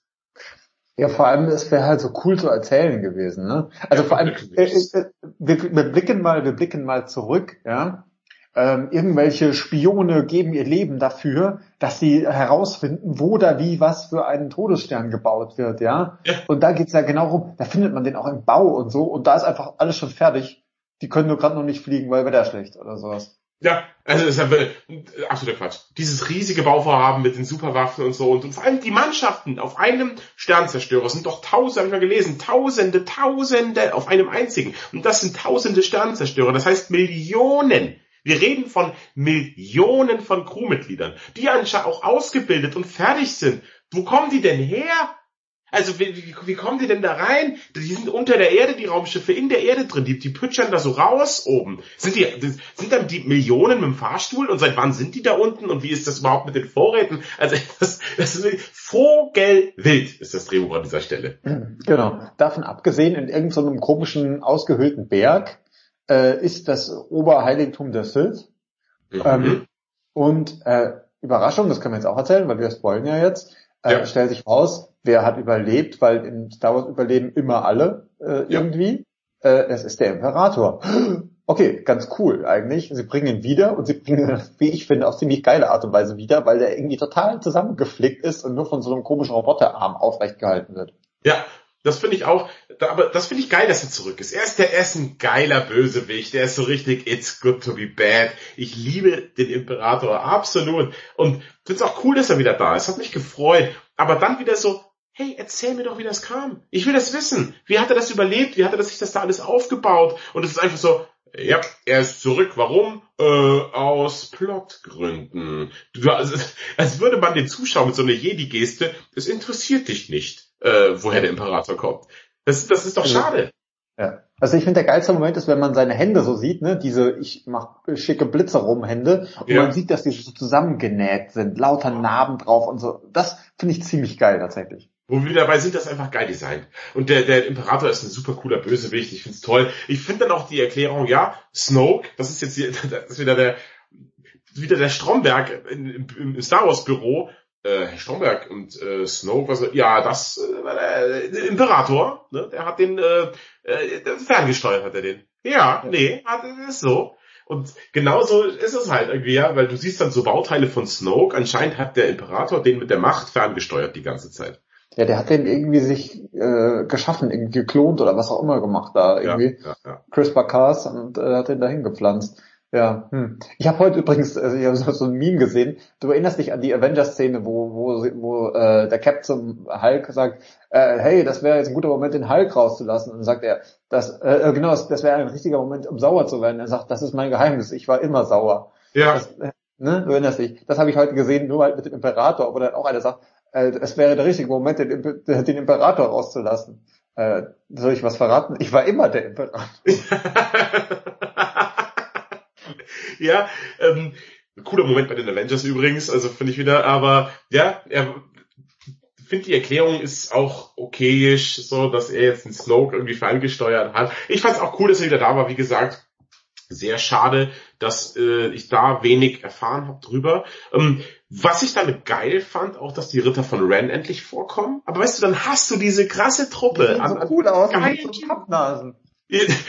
Ja, vor allem, es wäre halt so cool zu erzählen gewesen, ne? Also ja, vor allem, äh, äh, wir, wir blicken mal, wir blicken mal zurück, ja ähm, irgendwelche Spione geben ihr Leben dafür, dass sie herausfinden, wo da wie was für einen Todesstern gebaut wird, ja. ja. Und da geht's ja genau rum, da findet man den auch im Bau und so und da ist einfach alles schon fertig. Die können nur gerade noch nicht fliegen, weil Wetter schlecht oder sowas. Ja, also das ist ja absoluter Quatsch. Dieses riesige Bauvorhaben mit den Superwaffen und so und, und vor allem die Mannschaften auf einem Sternzerstörer sind doch tausende, habe ich mal gelesen, tausende, tausende auf einem einzigen. Und das sind tausende Sternzerstörer, das heißt Millionen. Wir reden von Millionen von Crewmitgliedern, die anscheinend auch ausgebildet und fertig sind. Wo kommen die denn her? Also wie, wie, wie kommen die denn da rein? Die sind unter der Erde, die Raumschiffe in der Erde drin, die, die pütschern da so raus oben. Sind die, sind dann die Millionen mit dem Fahrstuhl und seit wann sind die da unten und wie ist das überhaupt mit den Vorräten? Also das, das ist Vogelwild ist das Drehbuch an dieser Stelle. Genau. Davon abgesehen, in irgendeinem komischen, ausgehöhlten Berg äh, ist das Oberheiligtum der Sith. Mhm. Ähm, und äh, Überraschung, das können wir jetzt auch erzählen, weil wir spoilen ja jetzt, äh, ja. stellt sich raus, wer hat überlebt, weil in Star Wars überleben immer alle äh, irgendwie. Ja. Äh, es ist der Imperator. Okay, ganz cool eigentlich. Sie bringen ihn wieder und sie bringen ihn, wie ich finde, auf ziemlich geile Art und Weise wieder, weil der irgendwie total zusammengeflickt ist und nur von so einem komischen Roboterarm aufrecht gehalten wird. Ja, das finde ich auch, aber das finde ich geil, dass er zurück ist. Er ist der, er ist ein geiler Bösewicht, der ist so richtig, it's good to be bad. Ich liebe den Imperator, absolut. Und finde es auch cool, dass er wieder da ist, hat mich gefreut. Aber dann wieder so, hey, erzähl mir doch, wie das kam. Ich will das wissen. Wie hat er das überlebt? Wie hat er sich das da alles aufgebaut? Und es ist einfach so, ja, er ist zurück. Warum? Äh, aus Plotgründen. Du, also, als würde man den Zuschauer mit so einer Jedi-Geste, es interessiert dich nicht äh, woher der Imperator kommt. Das, das ist doch also, schade. Ja. Also ich finde der geilste Moment ist, wenn man seine Hände so sieht, ne, diese ich mach schicke Blitze rum Hände und ja. man sieht, dass die so zusammengenäht sind, lauter Narben drauf und so. Das finde ich ziemlich geil tatsächlich. Wo wir dabei sind, das einfach geil designt. Und der, der Imperator ist ein super cooler Bösewicht. Ich find's toll. Ich finde dann auch die Erklärung, ja, Snoke, das ist jetzt hier, das ist wieder der, wieder der Stromberg im, im Star Wars Büro, äh, Herr Stromberg und äh, Snoke, was, ja, das äh, der, der Imperator, ne? der hat den äh, äh, ferngesteuert, hat er den. Ja, nee, hat, ist so. Und genauso ist es halt irgendwie, ja, weil du siehst dann so Bauteile von Snoke, anscheinend hat der Imperator den mit der Macht ferngesteuert die ganze Zeit. Ja, der hat den irgendwie sich äh, geschaffen, irgendwie geklont oder was auch immer gemacht da irgendwie. Ja, ja, ja. CRISPR-Cas und äh, hat den dahin gepflanzt. Ja, hm. ich habe heute übrigens, also ich habe so ein Meme gesehen. Du erinnerst dich an die Avengers-Szene, wo wo wo äh, der Cap zum Hulk sagt, äh, hey, das wäre jetzt ein guter Moment, den Hulk rauszulassen. Und dann sagt er, das äh, äh genau, das, das wäre ein richtiger Moment, um sauer zu werden. Er sagt, das ist mein Geheimnis. Ich war immer sauer. Ja. Das, äh, ne, du erinnerst dich. Das habe ich heute gesehen, nur halt mit dem Imperator, aber dann auch einer sagt, äh, es wäre der richtige Moment, den, den Imperator rauszulassen. Äh, soll ich was verraten? Ich war immer der Imperator. ja, ähm, cooler Moment bei den Avengers übrigens, also finde ich wieder, aber ja, er finde die Erklärung ist auch okayisch, so dass er jetzt einen Snoke irgendwie ferngesteuert hat. Ich fand es auch cool, dass er wieder da war, wie gesagt. Sehr schade, dass äh, ich da wenig erfahren habe drüber. Ähm, was ich damit geil fand, auch dass die Ritter von Ren endlich vorkommen. Aber weißt du, dann hast du diese krasse Truppe. Die sehen so an, cool aus, geilen so Pappnasen.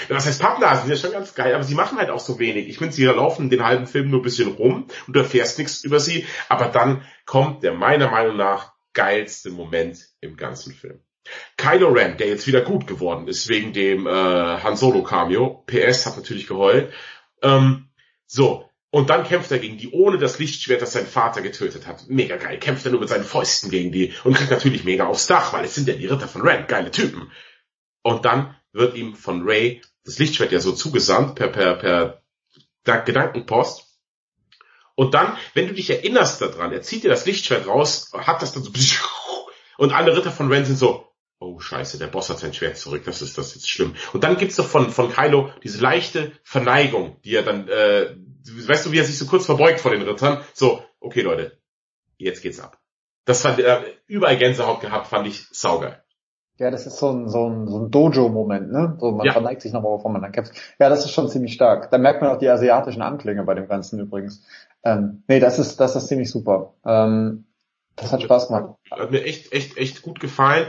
Was heißt Pappnasen? Die ist schon ganz geil, aber sie machen halt auch so wenig. Ich finde, sie laufen den halben Film nur ein bisschen rum und du erfährst nichts über sie, aber dann kommt der meiner Meinung nach geilste Moment im ganzen Film. Kylo Ren, der jetzt wieder gut geworden ist wegen dem äh, Han Solo Cameo. PS hat natürlich geheult. Ähm, so, und dann kämpft er gegen die ohne das Lichtschwert, das sein Vater getötet hat. Mega geil. Kämpft er nur mit seinen Fäusten gegen die und kriegt natürlich mega aufs Dach, weil es sind ja die Ritter von Ren. Geile Typen. Und dann wird ihm von Ray das Lichtschwert ja so zugesandt per, per, per Gedankenpost. Und dann, wenn du dich erinnerst daran, er zieht dir das Lichtschwert raus, hat das dann so und alle Ritter von Ren sind so, oh scheiße, der Boss hat sein Schwert zurück, das ist das jetzt schlimm. Und dann gibt's doch von, von Kylo diese leichte Verneigung, die er dann, äh, weißt du, wie er sich so kurz verbeugt vor den Rittern, so, okay Leute, jetzt geht's ab. Das fand er, äh, überall Gänsehaut gehabt, fand ich saugeil. Ja, das ist so ein, so ein, so ein Dojo-Moment, ne? So, man ja. verneigt sich nochmal, bevor man dann kämpft. Ja, das ist schon ziemlich stark. Da merkt man auch die asiatischen Anklänge bei dem Ganzen übrigens. Ähm, nee, das ist, das ist ziemlich super. Ähm, das hat Spaß gemacht. Hat mir echt, echt, echt gut gefallen.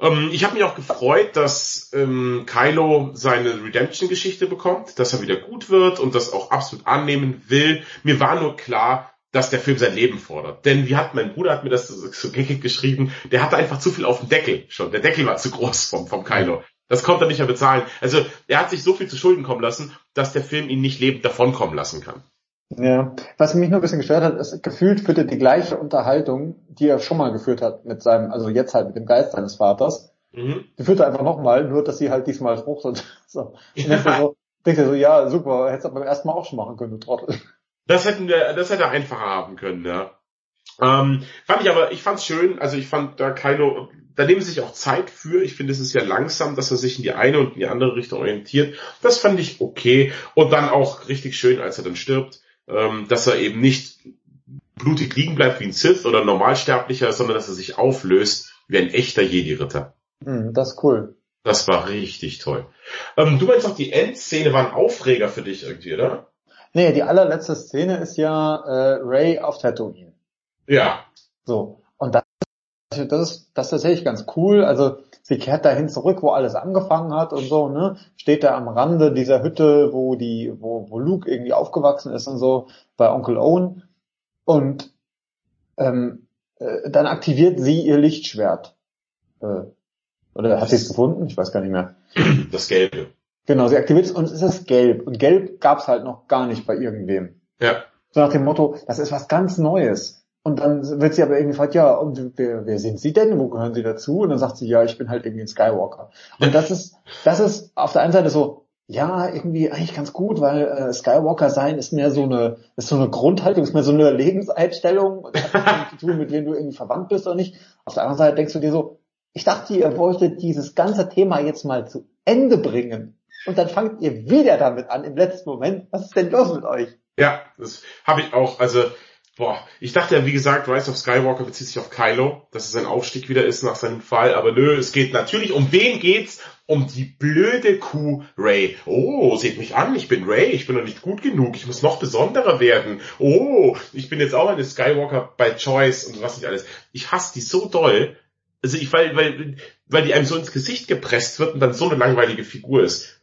Ähm, ich habe mich auch gefreut, dass ähm, Kylo seine Redemption-Geschichte bekommt, dass er wieder gut wird und das auch absolut annehmen will. Mir war nur klar, dass der Film sein Leben fordert. Denn wie hat mein Bruder hat mir das so, so geckig geschrieben, der hatte einfach zu viel auf dem Deckel schon. Der Deckel war zu groß vom, vom Kylo. Das konnte er nicht mehr bezahlen. Also er hat sich so viel zu Schulden kommen lassen, dass der Film ihn nicht lebend davonkommen lassen kann. Ja, was mich nur ein bisschen gestört hat, ist, gefühlt führt er die gleiche Unterhaltung, die er schon mal geführt hat mit seinem, also jetzt halt mit dem Geist seines Vaters. Mhm. Die führt er einfach nochmal, nur dass sie halt diesmal Frucht und so. Und ja. so, denkt er so, ja, super, hättest du beim ersten Mal auch schon machen können, du Trottel. Das hätten wir, das hätte er einfacher haben können, ja. Ähm, fand ich aber, ich fand's schön, also ich fand da Kylo, da nehmen sie sich auch Zeit für. Ich finde, es ist ja langsam, dass er sich in die eine und in die andere Richtung orientiert. Das fand ich okay. Und dann auch richtig schön, als er dann stirbt ähm, dass er eben nicht blutig liegen bleibt wie ein Sith oder ein Normalsterblicher, sondern dass er sich auflöst wie ein echter Jedi-Ritter. Mhm, das ist cool. Das war richtig toll. Ähm, du meinst auch, die Endszene war ein Aufreger für dich irgendwie, oder? Nee, die allerletzte Szene ist ja äh, Ray auf Tatooine. Ja. So. Und das, das, ist, das ist tatsächlich ganz cool. Also sie kehrt dahin zurück, wo alles angefangen hat und so, ne? Steht da am Rande dieser Hütte, wo die, wo, wo Luke irgendwie aufgewachsen ist und so, bei Onkel Owen. Und ähm, äh, dann aktiviert sie ihr Lichtschwert. Äh, oder hat sie es gefunden? Ich weiß gar nicht mehr. Das Gelbe. Genau, sie aktiviert es und es ist gelb. Und gelb gab's halt noch gar nicht bei irgendwem. Ja. So nach dem Motto, das ist was ganz Neues. Und dann wird sie aber irgendwie gefragt, ja, und wer, wer sind Sie denn? Wo gehören Sie dazu? Und dann sagt sie, ja, ich bin halt irgendwie ein Skywalker. Und das ist, das ist auf der einen Seite so, ja, irgendwie eigentlich ganz gut, weil äh, Skywalker sein ist mehr so eine, ist so eine Grundhaltung, ist mehr so eine Lebenseinstellung und hat zu tun, mit wem du irgendwie verwandt bist oder nicht. Auf der anderen Seite denkst du dir so, ich dachte, ihr wolltet dieses ganze Thema jetzt mal zu Ende bringen. Und dann fangt ihr wieder damit an im letzten Moment. Was ist denn los mit euch? Ja, das habe ich auch. Also Boah, ich dachte ja, wie gesagt, Rise of Skywalker bezieht sich auf Kylo, dass es ein Aufstieg wieder ist nach seinem Fall, aber nö, es geht natürlich, um wen geht's? Um die blöde Kuh Ray. Oh, seht mich an, ich bin Ray, ich bin noch nicht gut genug, ich muss noch besonderer werden. Oh, ich bin jetzt auch eine Skywalker by Choice und was nicht alles. Ich hasse die so doll, also ich, weil, weil, weil die einem so ins Gesicht gepresst wird und dann so eine langweilige Figur ist.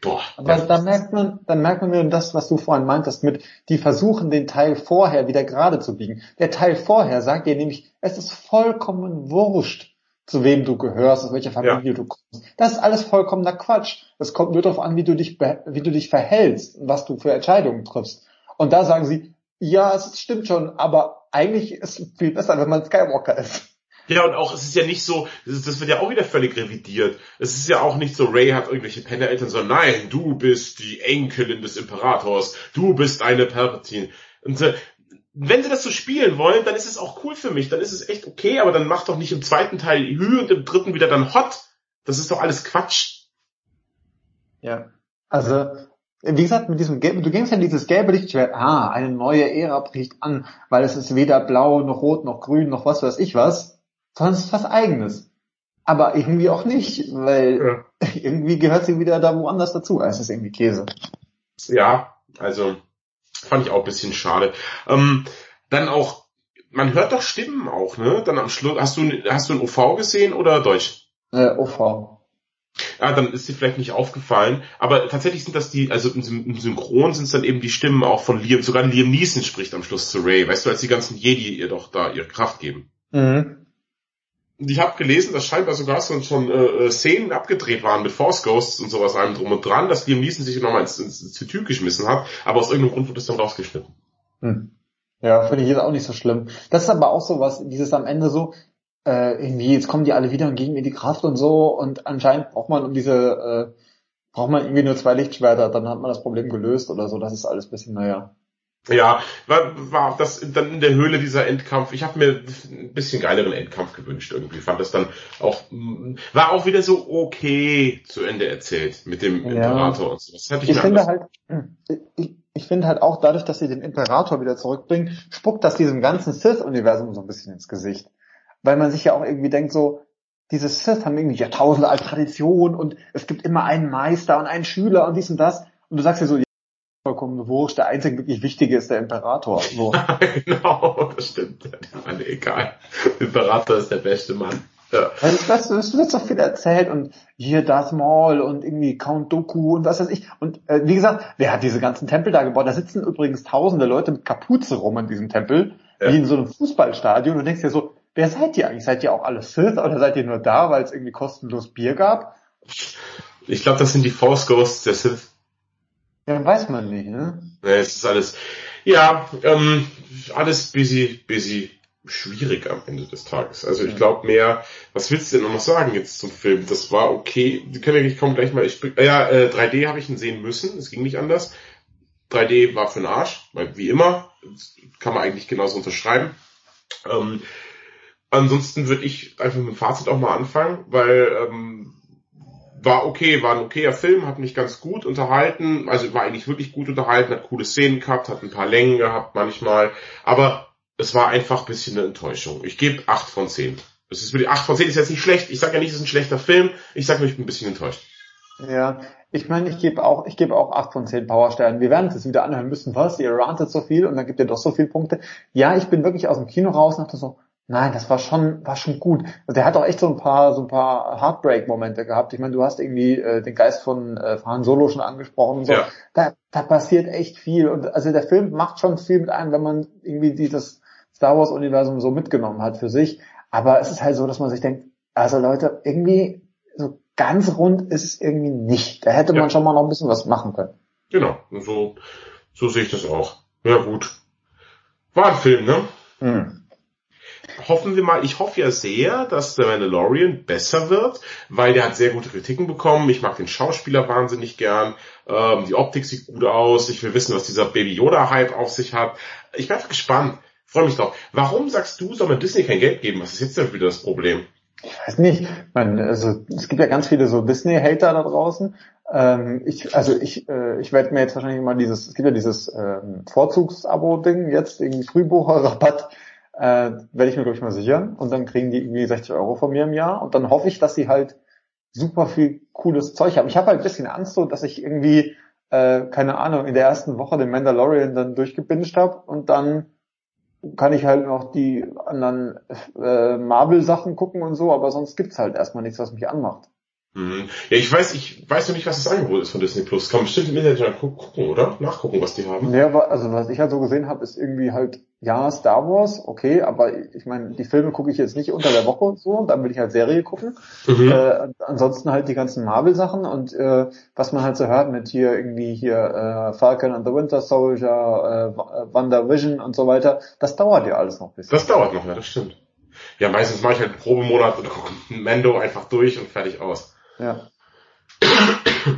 Boah. Aber da merkt man, dann merkt man mir das, was du vorhin meintest, mit, die versuchen den Teil vorher wieder gerade zu biegen. Der Teil vorher sagt dir nämlich, es ist vollkommen wurscht, zu wem du gehörst, aus welcher Familie ja. du kommst. Das ist alles vollkommener Quatsch. Es kommt nur darauf an, wie du dich, wie du dich verhältst und was du für Entscheidungen triffst. Und da sagen sie, ja, es stimmt schon, aber eigentlich ist es viel besser, wenn man Skywalker ist. Ja, und auch, es ist ja nicht so, das wird ja auch wieder völlig revidiert. Es ist ja auch nicht so, Ray hat irgendwelche Pennereltern, sondern nein, du bist die Enkelin des Imperators, du bist eine Palpatine. Und äh, wenn sie das so spielen wollen, dann ist es auch cool für mich, dann ist es echt okay, aber dann mach doch nicht im zweiten Teil Hü und im dritten wieder dann Hot. Das ist doch alles Quatsch. Ja, also wie gesagt, mit diesem gelben, du gingst ja dieses gelbe Lichtschwert, ah, eine neue Ära bricht an, weil es ist weder blau noch rot noch grün noch was weiß ich was sondern es ist was eigenes. Aber irgendwie auch nicht, weil ja. irgendwie gehört sie wieder da woanders dazu. Es ist irgendwie Käse. Ja, also fand ich auch ein bisschen schade. Ähm, dann auch, man hört doch Stimmen auch, ne? Dann am Schluss, hast du, hast du ein OV gesehen oder Deutsch? Äh, OV. Ah, dann ist dir vielleicht nicht aufgefallen. Aber tatsächlich sind das die, also im Synchron sind es dann eben die Stimmen auch von Liam, sogar Liam Neeson spricht am Schluss zu Ray. Weißt du, als die ganzen Jedi ihr doch da ihre Kraft geben. Mhm. Ich habe gelesen, dass scheinbar sogar schon, schon äh, Szenen abgedreht waren mit Force Ghosts und sowas allem drum und dran, dass Liam Neeson sich nochmal ins, ins, ins Tütü geschmissen hat, aber aus irgendeinem Grund wurde es dann rausgeschnitten. Hm. Ja, finde ich jetzt auch nicht so schlimm. Das ist aber auch so was, dieses am Ende so, äh, irgendwie, jetzt kommen die alle wieder und geben mir die Kraft und so und anscheinend braucht man um diese, äh, braucht man irgendwie nur zwei Lichtschwerter, dann hat man das Problem gelöst oder so, das ist alles bisschen, naja. Ja, war, war das dann in der Höhle dieser Endkampf. Ich habe mir ein bisschen geileren Endkampf gewünscht irgendwie. Fand das dann auch war auch wieder so okay zu Ende erzählt mit dem ja. Imperator und so. Das hatte ich, ich finde halt ich, ich finde halt auch dadurch, dass sie den Imperator wieder zurückbringen, spuckt das diesem ganzen Sith-Universum so ein bisschen ins Gesicht. Weil man sich ja auch irgendwie denkt so, diese Sith haben irgendwie Jahrtausende als Tradition und es gibt immer einen Meister und einen Schüler und dies und das. Und du sagst ja so, vollkommen wurscht. Der einzige wirklich Wichtige ist der Imperator. So. genau, das stimmt. Mann, egal. Imperator ist der beste Mann. Ja. Das, das, das wird so viel erzählt und hier Darth Maul und irgendwie Count Doku und was weiß ich. Und äh, wie gesagt, wer hat diese ganzen Tempel da gebaut? Da sitzen übrigens tausende Leute mit Kapuze rum in diesem Tempel, ja. wie in so einem Fußballstadion. Und du denkst dir so, wer seid ihr eigentlich? Seid ihr auch alle Sith oder seid ihr nur da, weil es irgendwie kostenlos Bier gab? Ich glaube, das sind die Force Ghosts der Sith. Ja, weiß man nicht, ne? Ja, es ist alles, ja, ähm, alles busy, busy, schwierig am Ende des Tages. Also ich glaube mehr, was willst du denn noch sagen jetzt zum Film? Das war okay. Die können ja, ich komme gleich mal, ich, äh, ja, äh, 3D habe ich ihn sehen müssen, es ging nicht anders. 3D war für den Arsch, weil wie immer, kann man eigentlich genauso unterschreiben. Ähm, ansonsten würde ich einfach mit dem Fazit auch mal anfangen, weil ähm, war okay, war ein okayer Film, hat mich ganz gut unterhalten, also war eigentlich wirklich gut unterhalten, hat coole Szenen gehabt, hat ein paar Längen gehabt manchmal, aber es war einfach ein bisschen eine Enttäuschung. Ich gebe acht von zehn. Das ist acht von zehn ist jetzt nicht schlecht. Ich sage ja nicht, es ist ein schlechter Film. Ich sage nur, ich bin ein bisschen enttäuscht. Ja, ich meine, ich gebe auch, ich gebe auch acht von zehn Powersternen. Wir werden uns jetzt wieder anhören müssen, was? Ihr rantet so viel und dann gibt ihr doch so viele Punkte. Ja, ich bin wirklich aus dem Kino raus und dachte so, Nein, das war schon, war schon gut. Also der hat auch echt so ein paar, so ein paar Heartbreak-Momente gehabt. Ich meine, du hast irgendwie äh, den Geist von äh, Han Solo schon angesprochen und so. Ja. Da, da passiert echt viel. Und also der Film macht schon viel mit einem, wenn man irgendwie dieses Star Wars-Universum so mitgenommen hat für sich. Aber es ist halt so, dass man sich denkt, also Leute, irgendwie so ganz rund ist es irgendwie nicht. Da hätte ja. man schon mal noch ein bisschen was machen können. Genau, so, so sehe ich das auch. Ja gut. War ein Film, ne? Hm hoffen wir mal, ich hoffe ja sehr, dass der Mandalorian besser wird, weil der hat sehr gute Kritiken bekommen. Ich mag den Schauspieler wahnsinnig gern. Ähm, die Optik sieht gut aus. Ich will wissen, was dieser Baby Yoda-Hype auf sich hat. Ich bin einfach gespannt. Freue mich drauf. Warum sagst du, soll man Disney kein Geld geben? Was ist jetzt denn wieder das Problem? Ich weiß nicht. Man, also es gibt ja ganz viele so Disney-Hater da draußen. Ähm, ich, also ich, äh, ich werde mir jetzt wahrscheinlich mal dieses, es gibt ja dieses ähm, Vorzugsabo-Ding jetzt, irgendwie Frühbucher-Rabatt äh, werde ich mir, glaube ich, mal sichern. Und dann kriegen die irgendwie 60 Euro von mir im Jahr. Und dann hoffe ich, dass sie halt super viel cooles Zeug haben. Ich habe halt ein bisschen Angst, so, dass ich irgendwie, äh, keine Ahnung, in der ersten Woche den Mandalorian dann durchgebinged habe und dann kann ich halt noch die anderen äh, Marvel-Sachen gucken und so, aber sonst gibt's halt erstmal nichts, was mich anmacht. Mhm. Ja, ich weiß, ich weiß noch nicht, was das Angebot ist von Disney Plus. Kann man bestimmt im Internet gucken, oder? Nachgucken, was die haben. Ja, also was ich halt so gesehen habe, ist irgendwie halt, ja, Star Wars, okay, aber ich meine, die Filme gucke ich jetzt nicht unter der Woche und so, dann will ich halt Serie gucken. Mhm. Äh, ansonsten halt die ganzen Marvel-Sachen und äh, was man halt so hört mit hier irgendwie hier äh, Falcon and the Winter Soldier, äh, WandaVision und so weiter, das dauert ja alles noch ein bisschen. Das dauert noch, ja, das stimmt. Ja, meistens mache ich halt einen Probemonat und gucke Mando einfach durch und fertig aus. Ja.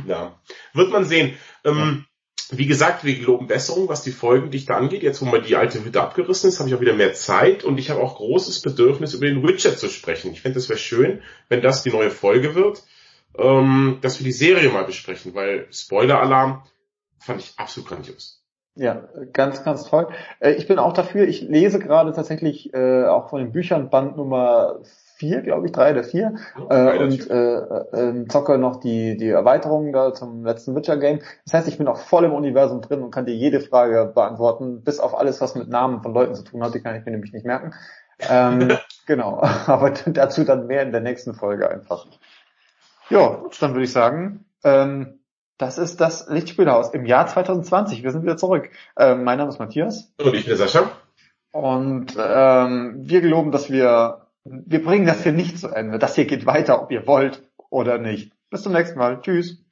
ja. Wird man sehen. Ähm. Wie gesagt, wir geloben Besserung, was die Folgendichte angeht. Jetzt, wo mal die alte Hütte abgerissen ist, habe ich auch wieder mehr Zeit und ich habe auch großes Bedürfnis, über den Witcher zu sprechen. Ich fände, es wäre schön, wenn das die neue Folge wird, ähm, dass wir die Serie mal besprechen, weil Spoiler-Alarm fand ich absolut grandios. Ja, ganz, ganz toll. Äh, ich bin auch dafür, ich lese gerade tatsächlich äh, auch von den Büchern Band Nummer vier, glaube ich, drei oder vier, äh, und äh, äh, zocke noch die, die Erweiterungen da zum letzten Witcher-Game. Das heißt, ich bin auch voll im Universum drin und kann dir jede Frage beantworten, bis auf alles, was mit Namen von Leuten zu tun hat, die kann ich mir nämlich nicht merken. Ähm, genau, aber dazu dann mehr in der nächsten Folge einfach. Ja, dann würde ich sagen, ähm, das ist das Lichtspielhaus im Jahr 2020. Wir sind wieder zurück. Ähm, mein Name ist Matthias. Und ich bin Sascha. Und ähm, wir geloben, dass wir Wir bringen das hier nicht zu Ende. Das hier geht weiter, ob ihr wollt oder nicht. Bis zum nächsten Mal. Tschüss.